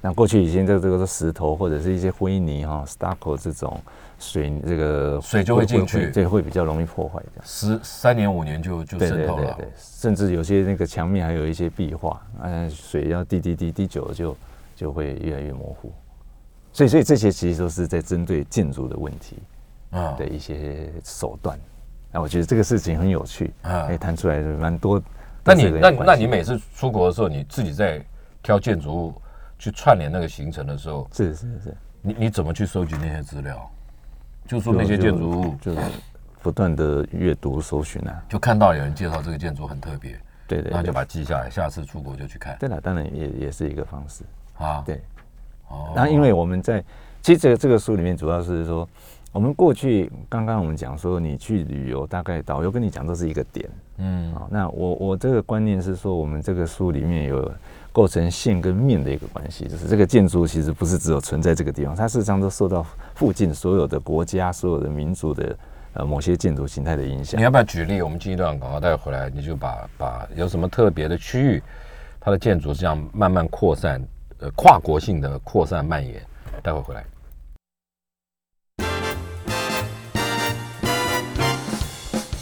Speaker 3: 那过去以前这这个是石头或者是一些灰泥哈、stucco 这种水这个
Speaker 2: 水就会进去
Speaker 3: 对，会比较容易破坏这样。
Speaker 2: 十三年五年就就
Speaker 3: 对
Speaker 2: 渗透了。
Speaker 3: 对对对，甚至有些那个墙面还有一些壁画，嗯，水要滴滴滴滴久了就就会越来越模糊。所以，所以这些其实都是在针对建筑的问题
Speaker 2: 啊
Speaker 3: 的一些手段。那我觉得这个事情很有趣，
Speaker 2: 嗯
Speaker 3: 哎，谈出来蛮多。
Speaker 2: 那你那那你每次出国的时候，你自己在挑建筑物去串联那个行程的时候，
Speaker 3: 是是是，
Speaker 2: 你你怎么去收集那些资料？就说那些建筑物，
Speaker 3: 就是不断的阅读搜寻啊，
Speaker 2: 就看到有人介绍这个建筑很特别，
Speaker 3: 对对
Speaker 2: 那就把它记下来，下次出国就去看
Speaker 3: 对了，当然也也是一个方式，
Speaker 2: 啊。
Speaker 3: 对。
Speaker 2: 哦
Speaker 3: 然后，因为我们在其实这个这个书里面主要是说，我们过去刚刚我们讲说，你去旅游，大概导游跟你讲这是一个点
Speaker 2: 嗯
Speaker 3: 啊。那我我这个观念是说，我们这个书里面有构成线跟面的一个关系，就是这个建筑其实不是只有存在这个地方，它事实上都受到附近所有的国家、所有的民族的呃某些建筑形态的影响
Speaker 2: 你。要不要举例？我们进一段广告，待会回来你就把把有什么特别的区域，它的建筑这样慢慢扩散，呃，跨国性的扩散蔓延。待会回来。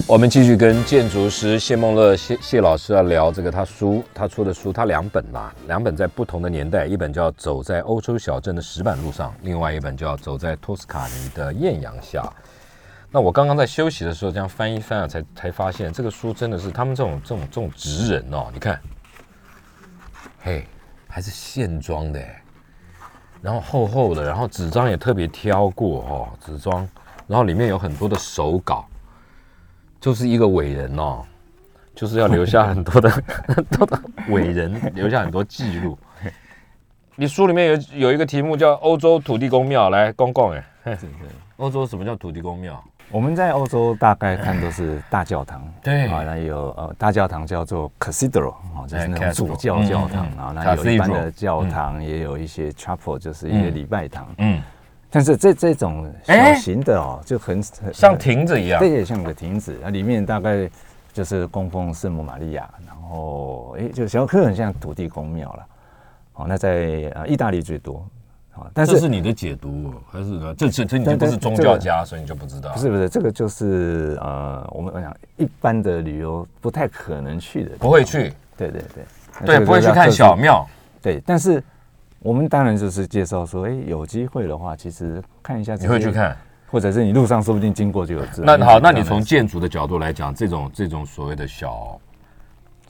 Speaker 2: 我们继续跟建筑师谢梦乐谢谢老师要聊这个他书他出的书，他两本啦，两本在不同的年代，一本叫《走在欧洲小镇的石板路上》，另外一本叫《走在托斯卡尼的艳阳下》。那我刚刚在休息的时候，这样翻一翻啊，才才发现这个书真的是他们这种这种这种职人哦，你看，嘿，还是线装的，然后厚厚的，然后纸张也特别挑过哦，纸张，然后里面有很多的手稿，就是一个伟人哦，就是要留下很多的 很多的伟人，留下很多记录。你书里面有有一个题目叫欧洲土地公庙，来公公哎，嘿欧洲什么叫土地公庙？
Speaker 3: 我们在欧洲大概看都是大教堂，
Speaker 2: 对。
Speaker 3: 啊，那有呃大教堂叫做 cathedral 啊，就是那
Speaker 2: 哎
Speaker 3: 种主教教堂
Speaker 2: 嗯嗯嗯
Speaker 3: 啊，那有一般的教堂，也有一些 chapel，就是一些
Speaker 2: 嗯
Speaker 3: 礼拜堂。
Speaker 2: 嗯，
Speaker 3: 但是这这种小
Speaker 2: 哎
Speaker 3: 型的哦，就很很
Speaker 2: 像亭子一样。
Speaker 3: 对，也像个亭子，那里面大概就是供奉圣母玛利亚，然后哎，就小克很像土地公庙了。哦，那在啊意大利最多，啊，但是
Speaker 2: 这是你的解读，还是呢？这这这你不是宗教家，所以你就不知道。
Speaker 3: 不是不是，这个就是呃，我们我讲一般的旅游不太可能去的，
Speaker 2: 不会去，
Speaker 3: 对对对，那
Speaker 2: 对，不会去看小庙。
Speaker 3: 对，但是我们当然就是介绍说，哎，有机会的话，其实看一下，
Speaker 2: 你会去，看？
Speaker 3: 或者是你路上说不定经过就有。
Speaker 2: 那好，那你从建筑的角度来讲，这种这种所谓的小，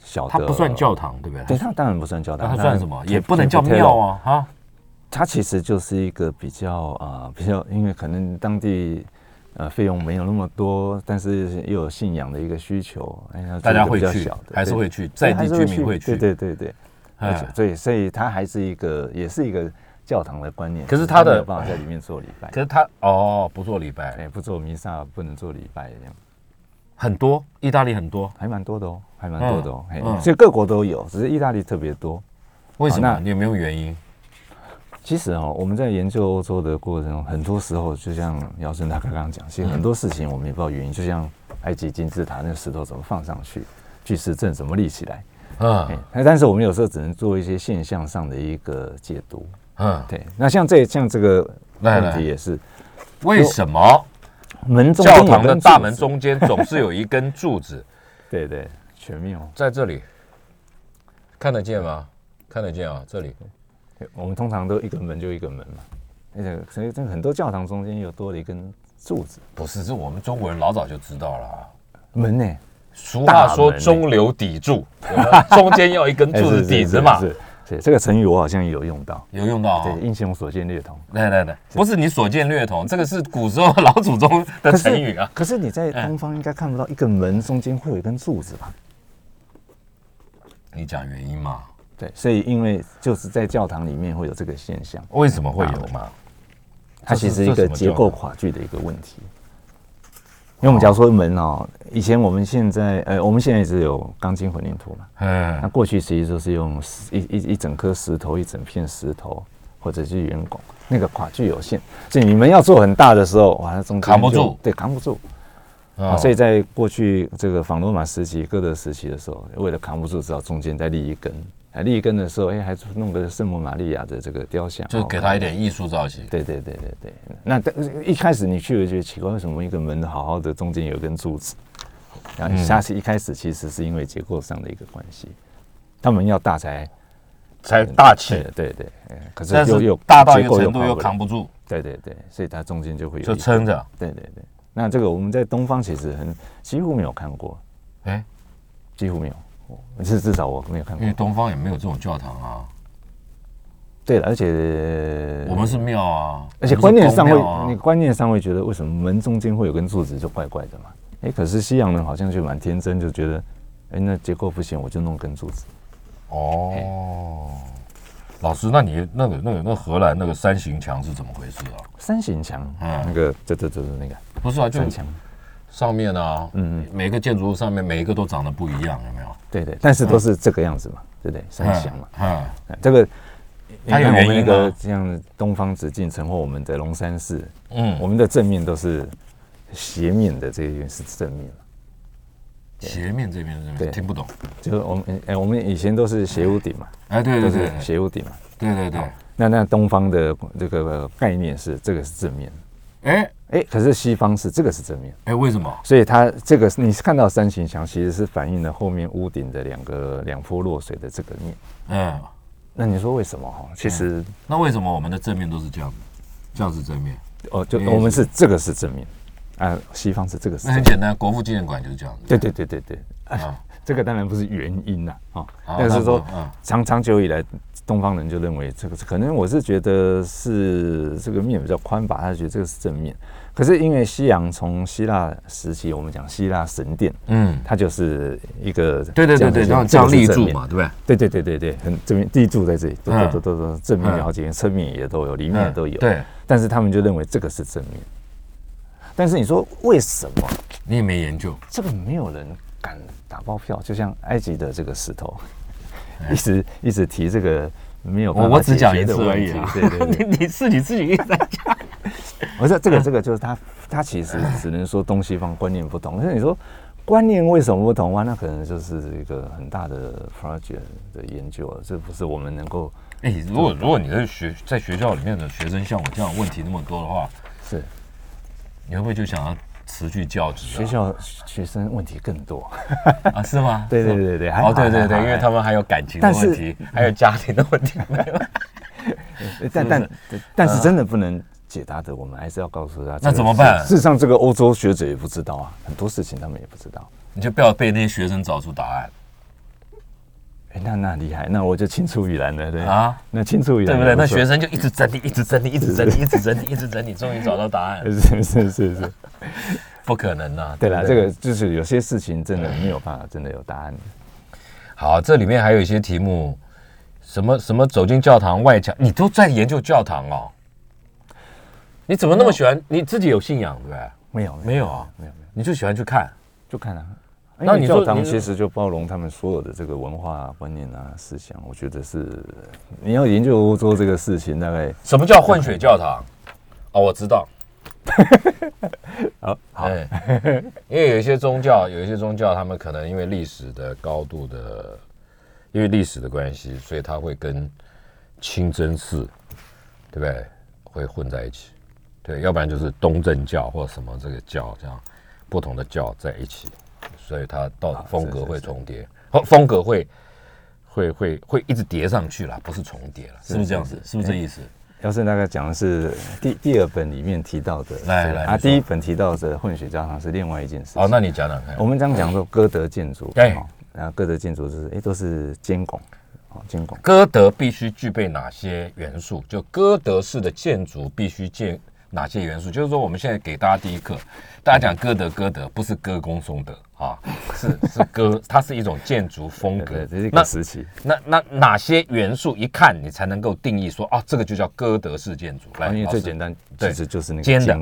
Speaker 3: 小的，
Speaker 2: 它不算教堂，对不
Speaker 3: 对，
Speaker 2: 对？
Speaker 3: 它当然不算教堂，
Speaker 2: 它算什么？也不能叫庙。啊，哈。
Speaker 3: 它其实就是一个比较呃比较，因为可能当地呃费用没有那么多，但是又有信仰的一个需求，哎呀，
Speaker 2: 大家会去还是会去，在地居民会去。
Speaker 3: 对对对
Speaker 2: 哎，
Speaker 3: 所以所以它还是一个也是一个教堂的观念，
Speaker 2: 可是他的
Speaker 3: 没有办法在里面做礼拜
Speaker 2: 可，是他哦，不做礼拜，
Speaker 3: 哎，不做弥撒，不能做礼拜，这样
Speaker 2: 很多，意大利很多，
Speaker 3: 还蛮多的哦，还蛮多的哦，嘿
Speaker 2: 嗯
Speaker 3: 所以各国都有，只是意大利特别多。
Speaker 2: 为什么？你有没有原因？
Speaker 3: 其实哦，我们在研究欧洲的过程中，很多时候就像姚生他刚刚讲，其实很多事情我们也不知道原因，就像埃及金字塔那个石头怎么放上去，巨石阵怎么立起来，
Speaker 2: 嗯
Speaker 3: 哎，但是我们有时候只能做一些现象上的一个解读。
Speaker 2: 嗯，
Speaker 3: 对，那像这像这个问题也是，
Speaker 2: 为什么
Speaker 3: 门中
Speaker 2: 教堂的大门，中间总是有一根柱子？
Speaker 3: 对对，全面哦。
Speaker 2: 在这里看得见吗？看得见啊，这里
Speaker 3: 我们通常都一个门就一个门嘛，而且所以这很多教堂中间又多了一根柱子
Speaker 2: 不是，这我们中国人老早就知道了啊。
Speaker 3: 门呢，
Speaker 2: 俗话说中流砥柱，中间要一根柱子底子嘛，
Speaker 3: 是这个成语我好像有用到，
Speaker 2: 有用到啊。
Speaker 3: 对，英雄所见略同。
Speaker 2: 来来来，不是你所见略同，这个是古时候老祖宗的成语啊。
Speaker 3: 可是你在东方应该看不到一个门中间会有一根柱子吧？
Speaker 2: 你讲原因嘛？
Speaker 3: 对，所以因为就是在教堂里面会有这个现象，
Speaker 2: 为什么会有嘛？
Speaker 3: 它其实一个结构垮句的一个问题。因为我们假如说门哦，以前我们现在呃，我们现在只有钢筋混凝土嘛，嗯。那
Speaker 2: 嗯，
Speaker 3: 过去其实就是用石一一一整颗石头、一整片石头，或者是圆拱，那个跨距有限，所以你们要做很大的时候，哇，那中间
Speaker 2: 扛不住。
Speaker 3: 对，扛不住。啊，
Speaker 2: 哦
Speaker 3: 所以在过去这个仿罗马时期、哥德时期的时候，为了扛不住，只好中间再立一根，啊立根的时候，哎，还弄个圣母玛利亚的这个雕像，
Speaker 2: 就给他一点艺术造型。
Speaker 3: 对对对对对。那一开始你去了觉得奇怪，为什么一个门好好的中间有根柱子？然后下次一开始其实是因为结构上的一个关系，他们要大才
Speaker 2: 才大气，
Speaker 3: 对对。可
Speaker 2: 是又又大到一个程度又扛不住，
Speaker 3: 对对对，所以它中间就会有
Speaker 2: 就撑着。
Speaker 3: 对对对。那这个我们在东方其实很几乎没有看过，哎，几乎没有，是至少我没有看过，
Speaker 2: 因为东方也没有这种教堂啊。
Speaker 3: 对了，而且
Speaker 2: 我们是庙啊，
Speaker 3: 而且观念上会，你观念上会觉得为什么门中间会有根柱子就怪怪的嘛？哎，可是西洋人好像就蛮天真，就觉得，哎，那结构不行，我就弄根柱子。
Speaker 2: 哦，老师，那你那个那个那荷兰那个三形墙是怎么回事啊？
Speaker 3: 三形墙，嗯，那个这这这是那个。
Speaker 2: 不是啊，就上面啊，嗯嗯，每个建筑物上面每一个都长得不一样，有没有？
Speaker 3: 对对，但是都是这个样子嘛，对不对？三祥嘛，嗯，这个它有原因的。像东方紫禁城或我们的龙山寺，嗯，我们的正面都是斜面的，这一边是正面
Speaker 2: 斜面这边是？对，听不懂。
Speaker 3: 就是我们哎，我们以前都是斜屋顶嘛，
Speaker 2: 哎，对对对，
Speaker 3: 斜屋顶嘛，
Speaker 2: 对对对。
Speaker 3: 那那东方的这个概念是这个是正面，哎。哎，可是西方是这个是正面，
Speaker 2: 哎，为什么？
Speaker 3: 所以它这个你是看到三形墙，其实是反映了后面屋顶的两个两坡落水的这个面。嗯，那你说为什么哈？其实
Speaker 2: 那为什么我们的正面都是这样？这样是正面？
Speaker 3: 哦，就我们是这个是正面，啊，西方是这个是。
Speaker 2: 那很简单，国父纪念馆就是这样子。
Speaker 3: 对对对对对，啊，这个当然不是原因呐，啊，但是说长长久以来。东方人就认为这个可能，我是觉得是这个面比较宽吧，他觉得这个是正面。可是因为西洋从希腊时期，我们讲希腊神殿，嗯，它就是一个
Speaker 2: 对对对对，然后这样立柱嘛，对不对？
Speaker 3: 对对对对对，很正面立柱在这里，都都都都正面有好几个，侧面也都有，里面也都有。
Speaker 2: 对，
Speaker 3: 但是他们就认为这个是正面。但是你说为什么？
Speaker 2: 你也没研究，
Speaker 3: 这个没有人敢打包票，就像埃及的这个石头。一直一直提这个没有，
Speaker 2: 我我只讲一次而已
Speaker 3: 啊。对对
Speaker 2: 对，你你是你自己一直在讲。
Speaker 3: 我说这个这个就是他他其实只能说东西方观念不同。那你说观念为什么不同啊？那可能就是一个很大的 project 的研究了。这不是我们能够。
Speaker 2: 哎，如果如果你在学在学校里面的学生像我这样问题那么多的话，
Speaker 3: 是
Speaker 2: 你会不会就想要？词句教职，
Speaker 3: 学校学生问题更多
Speaker 2: 啊？是吗？
Speaker 3: 对对对对，
Speaker 2: 哦对对对，因为他们还有感情的问题，还有家庭的问题。
Speaker 3: 但但但是真的不能解答的，我们还是要告诉他。
Speaker 2: 那怎么办？
Speaker 3: 事实上，这个欧洲学者也不知道啊，很多事情他们也不知道。
Speaker 2: 你就不要被那些学生找出答案。
Speaker 3: 哎，那那厉害，那我就青出于蓝了，对啊，那青出于蓝，
Speaker 2: 对不对？那学生就一直整理，一直整理，一直整理，一直整理，一直整理，终于找到答案。
Speaker 3: 是是是是，
Speaker 2: 不可能呐！
Speaker 3: 对了，这个就是有些事情真的没有办法，真的有答案。
Speaker 2: 好，这里面还有一些题目，什么什么走进教堂外墙，你都在研究教堂哦？你怎么那么喜欢？你自己有信仰对不对？
Speaker 3: 没有
Speaker 2: 没有啊，没有没有，你就喜欢去看，
Speaker 3: 就看啊。那你教堂其实就包容他们所有的这个文化观念啊、思想，我觉得是你要研究欧洲这个事情，大概
Speaker 2: 什么叫混血教堂？哦，我知道。
Speaker 3: 好，好，
Speaker 2: 因为有一些宗教，有一些宗教，他们可能因为历史的高度的，因为历史的关系，所以他会跟清真寺，对不对？会混在一起，对，要不然就是东正教或什么这个教这样不同的教在一起。所以它到风格会重叠，风风格会会会会一直叠上去了，不是重叠了，是不是这样子？是不是这意思？
Speaker 3: 要是大概讲的是第第二本里面提到的，
Speaker 2: 来来啊，
Speaker 3: 第一本提到的混血教堂是另外一件事。
Speaker 2: 哦，那你讲讲看。
Speaker 3: 我们刚讲说歌德建筑，
Speaker 2: 对，
Speaker 3: 然后歌德建筑就是哎都是尖拱，哦尖拱。
Speaker 2: 歌德必须具备哪些元素？就歌德式的建筑必须建。哪些元素？就是说，我们现在给大家第一课，大家讲歌德，歌德不是歌功颂德啊，是是歌，它是一种建筑风格，
Speaker 3: 这是一个时期。
Speaker 2: 那那哪些元素一看你才能够定义说啊，这个就叫歌德式建筑？
Speaker 3: 来，因为最简单，其实就是那个尖
Speaker 2: 的，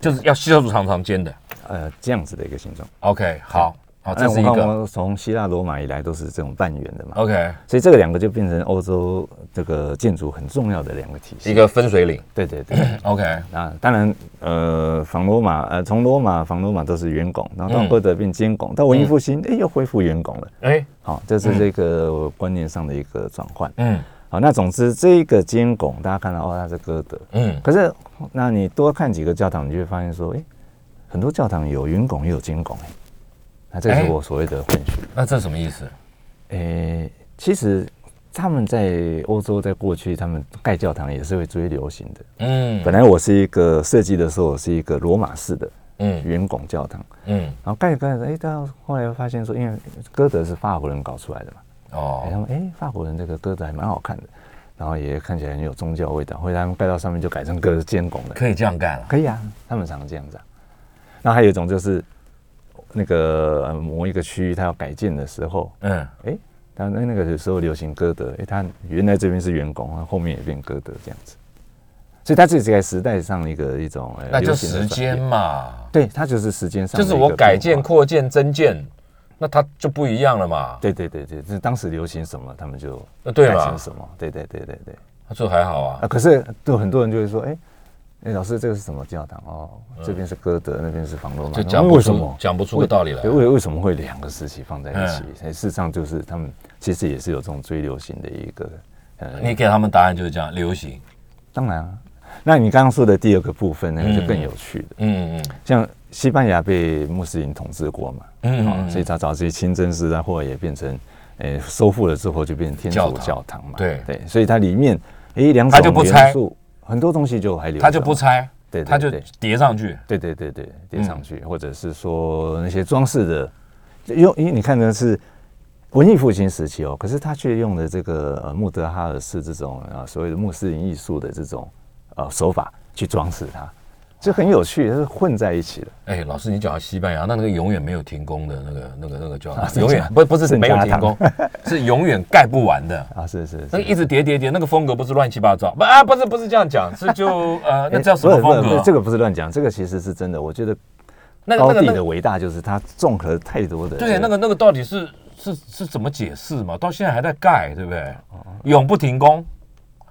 Speaker 2: 就是要细细长长尖的，
Speaker 3: 呃，这样子的一个形状。
Speaker 2: OK，好，好，
Speaker 3: 那我看
Speaker 2: 这是一个
Speaker 3: 我从希腊罗马以来都是这种半圆的嘛
Speaker 2: ，OK，
Speaker 3: 所以这个两个就变成欧洲这个建筑很重要的两个体系。
Speaker 2: 一个分水岭。
Speaker 3: 对对对，
Speaker 2: OK，
Speaker 3: 啊，当然，呃，仿罗马，呃，从罗马仿罗马都是圆拱，然后到
Speaker 2: 嗯。
Speaker 3: 哥德变尖拱，到文艺复兴，哎、又恢复圆拱了。
Speaker 2: 哎，
Speaker 3: 好，这是这个观念上的一个转换。
Speaker 2: 嗯。
Speaker 3: 好，那总之这个尖拱，大家看到哦，它是哥德，
Speaker 2: 嗯，
Speaker 3: 可是那你多看几个教堂，你就会发现说，哎、很多教堂有圆拱也有尖拱，哎，那这是
Speaker 2: 哎
Speaker 3: 我所谓的混血。
Speaker 2: 那这什么意思？
Speaker 3: 诶、其实他们在欧洲，在过去他们盖教堂也是会追流行的。
Speaker 2: 嗯
Speaker 3: 本来我是一个设计的时候，我是一个罗马式的
Speaker 2: 嗯
Speaker 3: 圆拱教堂，
Speaker 2: 嗯，
Speaker 3: 然后盖着盖着，哎，到后来发现说，因为歌德是法国人搞出来的嘛，哎，他
Speaker 2: 哦，
Speaker 3: 们哎，法国人这个歌德还蛮好看的，然后也看起来很有宗教味道，后来他们盖到上面就改成歌尖拱的，
Speaker 2: 可以这样盖了。
Speaker 3: 可以啊，他们常这样子啊。那还有一种就是那个呃某一个区域它要改建的时候，
Speaker 2: 嗯，
Speaker 3: 哎，他那那个时候流行歌德，哎，他原来这边是圆拱，后面也变歌德这样子，所以它这是在时代上一个一种呃
Speaker 2: 那就时间，嘛，
Speaker 3: 对，它就是时间上
Speaker 2: 就是我改建、
Speaker 3: 化
Speaker 2: 扩建、增建，那它就不一样了嘛。
Speaker 3: 对对对对，就是当时流行什么，他们就
Speaker 2: 那对嘛。
Speaker 3: 什么，对对对对对。
Speaker 2: 这还好啊。
Speaker 3: 啊，。可是对很多人就会说，哎、哎、老师这个是什么教堂？哦，这边是歌德，那边是房罗马，
Speaker 2: 就讲
Speaker 3: 为什么？
Speaker 2: 讲不出个道理来
Speaker 3: 对，为为什么会两个时期放在一起？
Speaker 2: 嗯。
Speaker 3: 哎事实上就是他们其实也是有这种追流行的一个，呃，
Speaker 2: 你给他们答案就是这样，流行。
Speaker 3: 当然啊。那你刚刚说的第二个部分，那个就更有趣的，
Speaker 2: 嗯嗯。
Speaker 3: 像西班牙被穆斯林统治过嘛，
Speaker 2: 嗯
Speaker 3: 哦，所以它早期清真寺，啊后来也变成，诶、收复了之后就变成天主
Speaker 2: 教堂。
Speaker 3: 嘛，
Speaker 2: 对。
Speaker 3: 对，所以它里面，诶、两种元素，很多东西就还留着，
Speaker 2: 他就不拆，
Speaker 3: 对，對
Speaker 2: 他就叠上去。
Speaker 3: 对对对对叠
Speaker 2: 嗯
Speaker 3: 上去，或者是说那些装饰的，用因为你看的是文艺复兴时期哦，可是他却用的这个呃穆德哈尔式这种啊所谓的穆斯林艺术的这种呃手法去装饰它，就很有趣，它是混在一起的。
Speaker 2: 哎，老师，你讲到西班牙，那那个永远没有停工的那个、那个、那个教堂，
Speaker 3: 是
Speaker 2: 永远不不是没有停工，是永远盖不完的。
Speaker 3: 啊，是是是，
Speaker 2: 那一直叠叠叠，那个风格不是乱七八糟，不啊，不是不是这样讲，是就 呃，那
Speaker 3: 哎
Speaker 2: 叫什么风格？
Speaker 3: 这个不是乱讲，这个其实是真的。我觉得
Speaker 2: 那个
Speaker 3: 高地的
Speaker 2: 那个那个，
Speaker 3: 伟大就是它综合太多的
Speaker 2: 对，那个那个到底是是是怎么解释嘛？到现在还在盖，对不对？永不停工，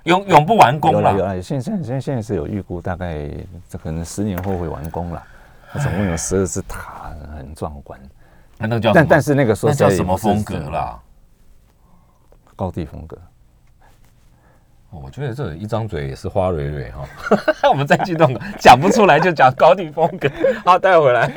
Speaker 2: 永永不完工了。
Speaker 3: 有了有了，现现在现在现在是有预估，大概这可能十年后会完工了。它总共有十二支塔，很壮观。
Speaker 2: 那那叫
Speaker 3: 但但是那个说
Speaker 2: 那叫什么风格？啦？
Speaker 3: 高地风格。
Speaker 2: 哦我觉得这一张嘴也是花蕊蕊哈，我们再激动了，讲不出来就讲高地风格。好，带回来。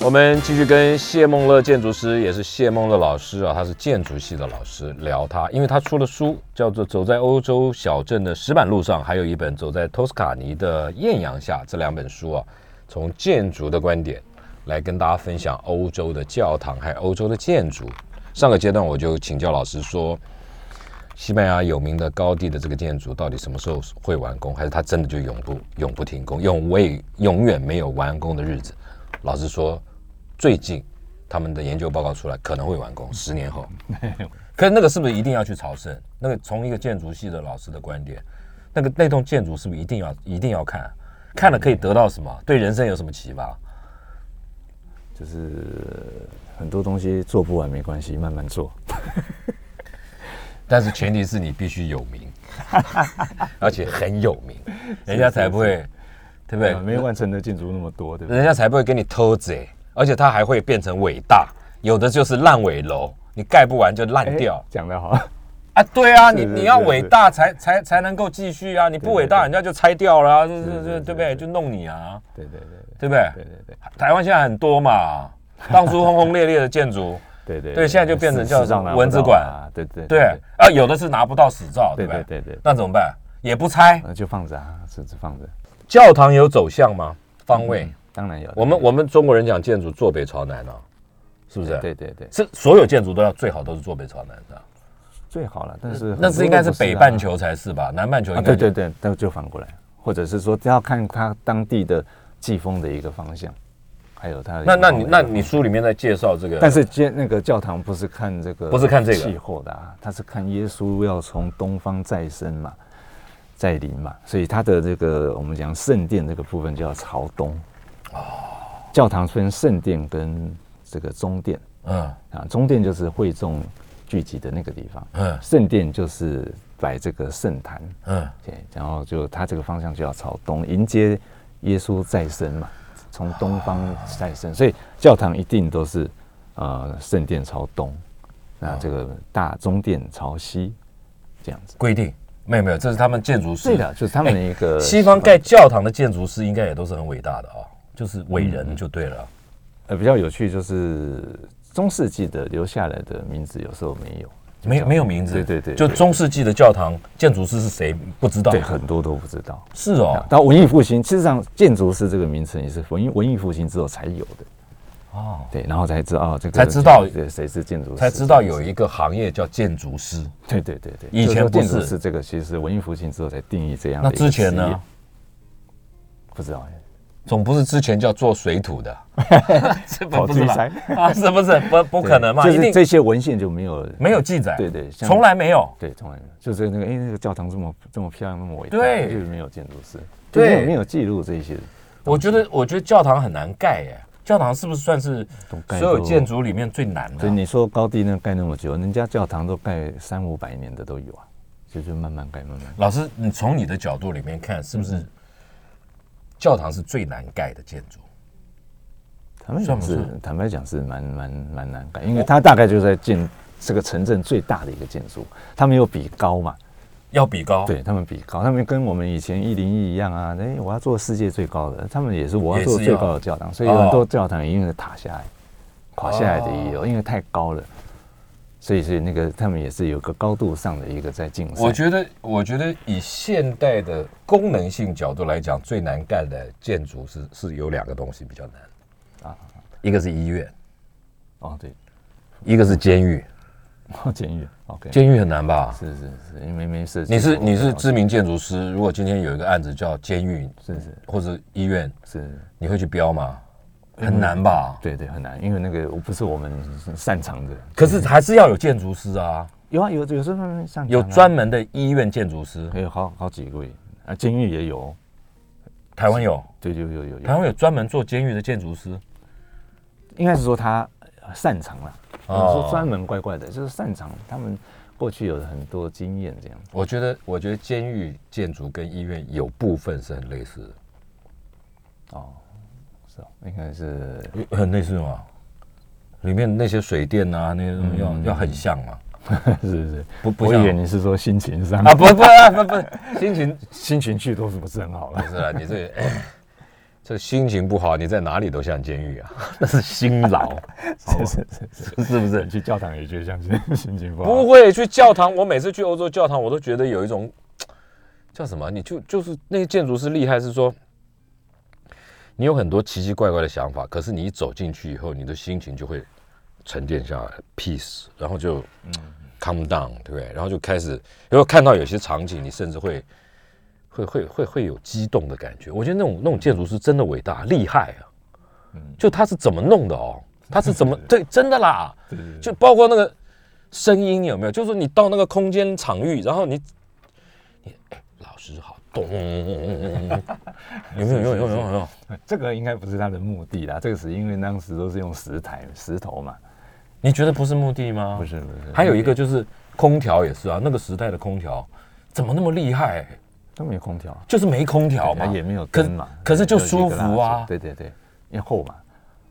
Speaker 2: 我们继续跟谢梦乐建筑师，也是谢梦乐老师啊，他是建筑系的老师，聊他，因为他出了书，叫做《走在欧洲小镇的石板路上》，还有一本《走在托斯卡尼的艳阳下》，这两本书啊，从建筑的观点来跟大家分享欧洲的教堂还有欧洲的建筑。上个阶段我就请教老师说，西班牙有名的高地的这个建筑到底什么时候会完工，还是它真的就永不永不停工，永未永远没有完工的日子？老师说，最近他们的研究报告出来可能会完工，十年后。可是那个是不是一定要去朝圣？那个从一个建筑系的老师的观点，那个那栋建筑是不是一定要一定要看？看了可以得到什么？对人生有什么启发？
Speaker 3: 就是很多东西做不完没关系，慢慢做。
Speaker 2: 但是前提是你必须有名，而且很有名，人家才不会，对不对？
Speaker 3: 呃没有完成的建筑那么多，对不对？
Speaker 2: 人家才不会给你偷贼，而且它还会变成伟大。有的就是烂尾楼，你盖不完就烂掉
Speaker 3: 哎讲得好，
Speaker 2: 啊！对啊，你你要伟大才才才能够继续啊！你不伟大，人家就拆掉了啊，这
Speaker 3: 是
Speaker 2: 这这
Speaker 3: 是
Speaker 2: 对不对？
Speaker 3: 是
Speaker 2: 就弄你啊，
Speaker 3: 对对对
Speaker 2: 对不对？
Speaker 3: 对对对
Speaker 2: 台湾现在很多嘛，当初轰轰烈烈的建筑，
Speaker 3: 对对
Speaker 2: 对现在就变成叫
Speaker 3: 史上拿不到
Speaker 2: 文字馆
Speaker 3: 啊，对对
Speaker 2: 对啊，有的是拿不到史照，对
Speaker 3: 对
Speaker 2: 不对？
Speaker 3: 对
Speaker 2: 那怎么办？也不拆。
Speaker 3: 呃就放着啊，是是放着。
Speaker 2: 教堂有走向吗？方位？
Speaker 3: 嗯当然有。
Speaker 2: 我们我们中国人讲建筑坐北朝南啊，是不是？
Speaker 3: 对对对，
Speaker 2: 是所有建筑都要最好都是坐北朝南的，
Speaker 3: 最好了，但是
Speaker 2: 那是应该是北半球才是吧？南半球
Speaker 3: 啊，
Speaker 2: 应该
Speaker 3: 对对对，那就反过来，或者是说要看它当地的季风的一个方向，还有它的
Speaker 2: 那那你那你书里面在介绍这个，
Speaker 3: 但是建那个教堂不是看这个，
Speaker 2: 不是看这个
Speaker 3: 气候的啊，它是看耶稣要从东方再生嘛。再临嘛，所以它的这个我们讲圣殿这个部分就要朝东。哦，教堂分圣殿跟这个中殿。
Speaker 2: 嗯。
Speaker 3: 啊，中殿就是会众聚集的那个地方，
Speaker 2: 嗯。
Speaker 3: 圣殿就是摆这个圣坛，
Speaker 2: 嗯，
Speaker 3: 对，然后就它这个方向就要朝东，迎接耶稣再生嘛，从东方再生，所以教堂一定都是呃圣殿朝东，那这个大中殿朝西，这样子。
Speaker 2: 规定。没有没有，这是他们建筑师。
Speaker 3: 对的，就是他们的一个
Speaker 2: 西方盖教堂的建筑师应该也都是很伟大的啊，就是伟人就对了。
Speaker 3: 呃比较有趣，就是中世纪的留下来的名字有时候没有，
Speaker 2: 没有没有名字，
Speaker 3: 对对对
Speaker 2: 就中世纪的教堂建筑师是谁不知道？
Speaker 3: 对，很多都不知道。
Speaker 2: 是哦，
Speaker 3: 到文艺复兴，事实上建筑师这个名称也是文艺文艺复兴之后才有的。
Speaker 2: 哦，
Speaker 3: 对，然后才知道哦，这个
Speaker 2: 才知道
Speaker 3: 对谁是建筑师，
Speaker 2: 才知道有一个行业叫建筑师。
Speaker 3: 对对对对，
Speaker 2: 以前不
Speaker 3: 就是说建筑
Speaker 2: 是
Speaker 3: 师这个，其实是文艺复兴之后才定义这样
Speaker 2: 那
Speaker 3: 的一个
Speaker 2: 之前呢？？
Speaker 3: 不知道哎，
Speaker 2: 总不是之前叫做水土的，这不不是吧？啊，是不是？不 不可能嘛，
Speaker 3: 就是这些文献就没有
Speaker 2: 没有记载，
Speaker 3: 对对像
Speaker 2: 从来没有。
Speaker 3: 对，从来没有，就是那个哎，那个教堂这么这么漂亮，那么伟大，
Speaker 2: 对
Speaker 3: 就是没有建筑师，没有没有记录这些，
Speaker 2: 我觉得，我觉得教堂很难盖耶。教堂是不是算是所有建筑里面最难的
Speaker 3: 对？你说高低那盖那么久，人家教堂都盖三五百年的都有啊，就是慢慢盖，慢慢。
Speaker 2: 老师，你从你的角度里面看，是不是教堂是最难盖的建筑？
Speaker 3: 坦白讲是坦白讲是蛮蛮蛮难盖，因为它大概就在建这个城镇最大的一个建筑，他们又比高嘛，
Speaker 2: 要比高，
Speaker 3: 对他们比高，他们跟我们以前一零一一样啊，哎，我要做世界最高的，他们也是我要做最高的教堂，所以有很
Speaker 2: 哦。
Speaker 3: 多教堂因为是塌下来、垮下来的也有，因为太高了，所以所以那个他们也是有个高度上的一个在竞赛。
Speaker 2: 我觉得，我觉得以现代的功能性角度来讲，最难干的建筑是是有两个东西比较难
Speaker 3: 啊
Speaker 2: 一个是医院，
Speaker 3: 哦，对，
Speaker 2: 一个是监狱。
Speaker 3: 监狱，OK，
Speaker 2: 监狱很难吧？
Speaker 3: 是是是，因为没设计
Speaker 2: 你是你是知名建筑师，如果今天有一个案子叫监狱
Speaker 3: 是是
Speaker 2: 或者医院，
Speaker 3: 是，
Speaker 2: 你会去标吗？很难吧？
Speaker 3: 对对很难，因为那个不是我们擅长的。
Speaker 2: 可是还是要有建筑师啊，
Speaker 3: 有啊有有时候上
Speaker 2: 有专门的医院建筑师。
Speaker 3: 还有好好几位啊，监狱也有，
Speaker 2: 台湾有，
Speaker 3: 对有有有
Speaker 2: 台，湾有专门做监狱的建筑师。
Speaker 3: 应该是说他呃擅长了，
Speaker 2: 哦
Speaker 3: 我说专门怪怪的，就是擅长，他们过去有很多经验这样。
Speaker 2: 我觉得，我觉得监狱建筑跟医院有部分是很类似的。
Speaker 3: 哦，是哦，应该是
Speaker 2: 很类似嘛？里面那些水电啊，那些东西要、要很像嘛？
Speaker 3: 是是，
Speaker 2: 不不像
Speaker 3: 我以为你是说心情上
Speaker 2: 啊，不不不不，心情
Speaker 3: 心情去都是不是很好了
Speaker 2: 不。是啊，你这个这心情不好，你在哪里都像监狱啊，那是辛劳，
Speaker 3: 是是是是，
Speaker 2: 是不是？
Speaker 3: 去教堂也觉得像是心情不好。
Speaker 2: 不会去教堂，我每次去欧洲教堂，我都觉得有一种叫什么？你就就是那些建筑师厉害，是说你有很多奇奇怪怪的想法，可是你一走进去以后，你的心情就会沉淀下来，peace，然后就
Speaker 3: 嗯
Speaker 2: calm down，对不对？然后就开始，然后看到有些场景，你甚至会会会会会有激动的感觉。我觉得那种那种建筑师真的伟大厉害啊！
Speaker 3: 嗯
Speaker 2: 就他是怎么弄的哦？他是怎么 对？真的啦，就包括那个声音有没有？就是你到那个空间场域，然后你你咚，有没有有没有有没有有没有？
Speaker 3: 这个应该不是他的目的啦，这个是因为当时都是用石台石头嘛，
Speaker 2: 你觉得不是目的吗？
Speaker 3: 不是不是。
Speaker 2: 还有一个就是空调也是啊，那个时代的空调怎么那么厉害？
Speaker 3: 都没有空调，
Speaker 2: 就是没空调嘛，
Speaker 3: 也没有
Speaker 2: 可
Speaker 3: 灯嘛，
Speaker 2: 可是就舒服啊。
Speaker 3: 对对对，因为厚嘛，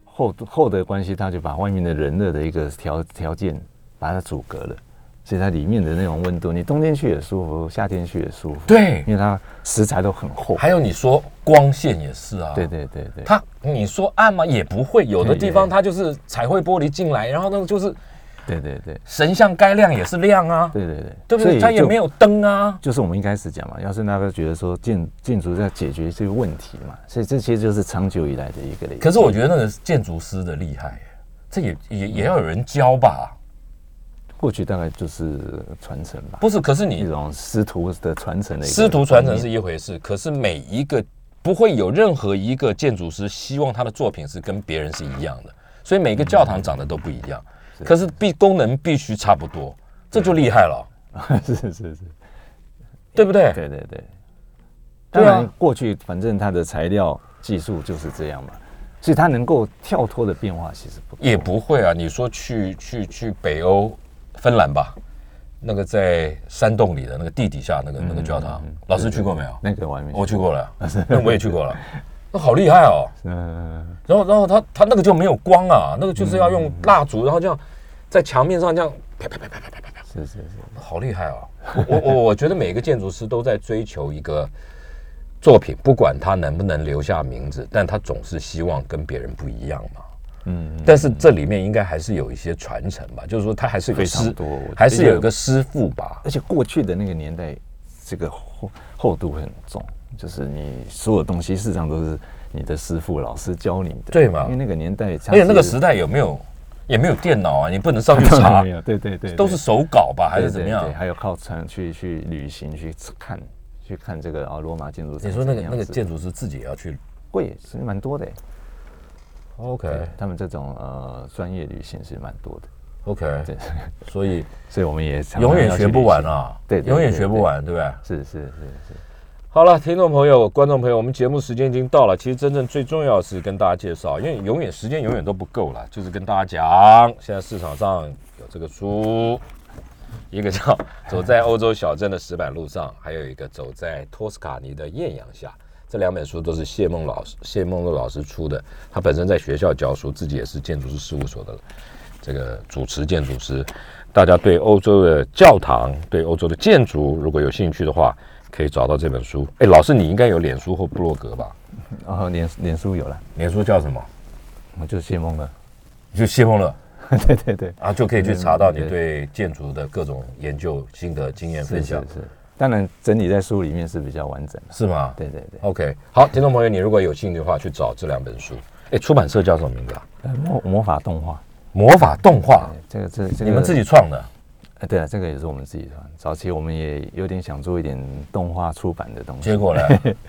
Speaker 3: 厚厚的关系，它就把外面的人热的一个条条件把它阻隔了，所以它里面的那种温度，你冬天去也舒服，夏天去也舒服。
Speaker 2: 对
Speaker 3: 因为它食材都很厚。
Speaker 2: 还有你说光线也是啊，
Speaker 3: 对对对对，
Speaker 2: 它你说暗吗？也不会，有的地方它就是彩绘玻璃进来，然后那个就是
Speaker 3: 对对对
Speaker 2: 神像该亮也是亮啊，
Speaker 3: 对对对，
Speaker 2: 对不对？它也没有灯啊，
Speaker 3: 就是我们一开始讲嘛，要是那个觉得说建建筑在解决这个问题嘛，所以这些就是长久以来的一个累。
Speaker 2: 可是我觉得那个建筑师的厉害，这也也也要有人教吧？
Speaker 3: 过去大概就是传承吧，
Speaker 2: 不是，可是你
Speaker 3: 一
Speaker 2: 你
Speaker 3: 种师徒的传承的
Speaker 2: 师徒传承是一回事，可是每一个不会有任何一个建筑师希望他的作品是跟别人是一样的，所以每个教堂长得都不一样，可是必功能必须差不多，这就厉害了，
Speaker 3: 是是是，
Speaker 2: 对不对？
Speaker 3: 对对对，当然，过去反正它的材料技术就是这样嘛，所以它能够跳脱的变化其实不多。
Speaker 2: 也不会啊。你说去去去北欧，芬兰吧，那个在山洞里的那个地底下那个那个教堂，老师去过没有？
Speaker 3: 那个我还没
Speaker 2: 我去过了，那我也去过了，那好厉害哦。
Speaker 3: 嗯，
Speaker 2: 然后然后他他那个就没有光啊，那个就是要用蜡烛，然后这样在墙面上这样啪啪啪啪啪啪啪啪，
Speaker 3: 是是是，
Speaker 2: 好厉害哦。我我我我觉得每个建筑师都在追求一个作品，不管他能不能留下名字，但他总是希望跟别人不一样嘛。
Speaker 3: 嗯，
Speaker 2: 但是这里面应该还是有一些传承吧，就是说他还是有个
Speaker 3: 非常
Speaker 2: 师
Speaker 3: 多
Speaker 2: 还是有一个师傅吧。
Speaker 3: 而且过去的那个年代，这个厚厚度很重，就是你所有东西事实上都是你的师傅老师教你的，
Speaker 2: 对嘛？
Speaker 3: 因为那个年代，而
Speaker 2: 而且那个时代有没有也没有电脑啊，你不能上去查。
Speaker 3: 没，有，对对对，
Speaker 2: 都是手稿吧，还是怎么样？
Speaker 3: 还有靠船去去旅行去看去看这个啊罗马建筑。
Speaker 2: 你说那个那个建筑师自己也要去？
Speaker 3: 会是蛮多的。耶，
Speaker 2: ，OK。
Speaker 3: 他们这种呃专业旅行是蛮多的
Speaker 2: ，OK，
Speaker 3: 对，
Speaker 2: 所以
Speaker 3: 所以我们也
Speaker 2: 永远学不完，啊，
Speaker 3: 对对
Speaker 2: 永远学不完，对不对？
Speaker 3: 是是是是，
Speaker 2: 好了，听众朋友、观众朋友，我们节目时间已经到了。其实真正最重要的是跟大家介绍，因为永远时间永远都不够了，就是跟大家讲，现在市场上有这个书，一个叫《走在欧洲小镇的石板路上》，还有一个《走在托斯卡尼的艳阳下》。这两本书都是谢梦老师、谢梦露老师出的。他本身在学校教书，自己也是建筑师事务所的这个主持建筑师。大家对欧洲的教堂、对欧洲的建筑，如果有兴趣的话，可以找到这本书。哎，老师，你应该有脸书或部落格吧？
Speaker 3: 然后脸脸书有了，
Speaker 2: 脸书叫什么？
Speaker 3: 我就谢梦了，
Speaker 2: 就谢梦乐
Speaker 3: 对对对，
Speaker 2: 啊，就可以去查到你
Speaker 3: 对
Speaker 2: 对建筑的各种研究心得、经验分享，
Speaker 3: 是是是，当然整理在书里面是比较完整的，
Speaker 2: 是吗？
Speaker 3: 对对对。
Speaker 2: OK，好，听众朋友，你如果有兴趣的话，去找这两本书。哎，出版社叫什么名字啊？
Speaker 3: 呃魔魔法动画，
Speaker 2: 魔法动画，
Speaker 3: 这个这这个
Speaker 2: 你们自己创的？
Speaker 3: 呃对啊，这个也是我们自己创。早期我们也有点想做一点动画出版的东西，
Speaker 2: 结果呢？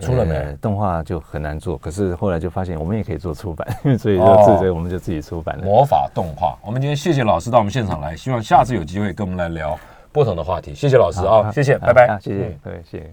Speaker 2: 出了没
Speaker 3: 呃动画就很难做，可是后来就发现我们也可以做出版，所以
Speaker 2: 哦
Speaker 3: 就自己我们就自己出版了。
Speaker 2: 魔法动画。我们今天谢谢老师到我们现场来，希望下次有机会跟我们来聊不同的话题。谢谢老师啊，谢谢，拜拜，
Speaker 3: 谢谢
Speaker 2: 嗯
Speaker 3: 各位，谢谢。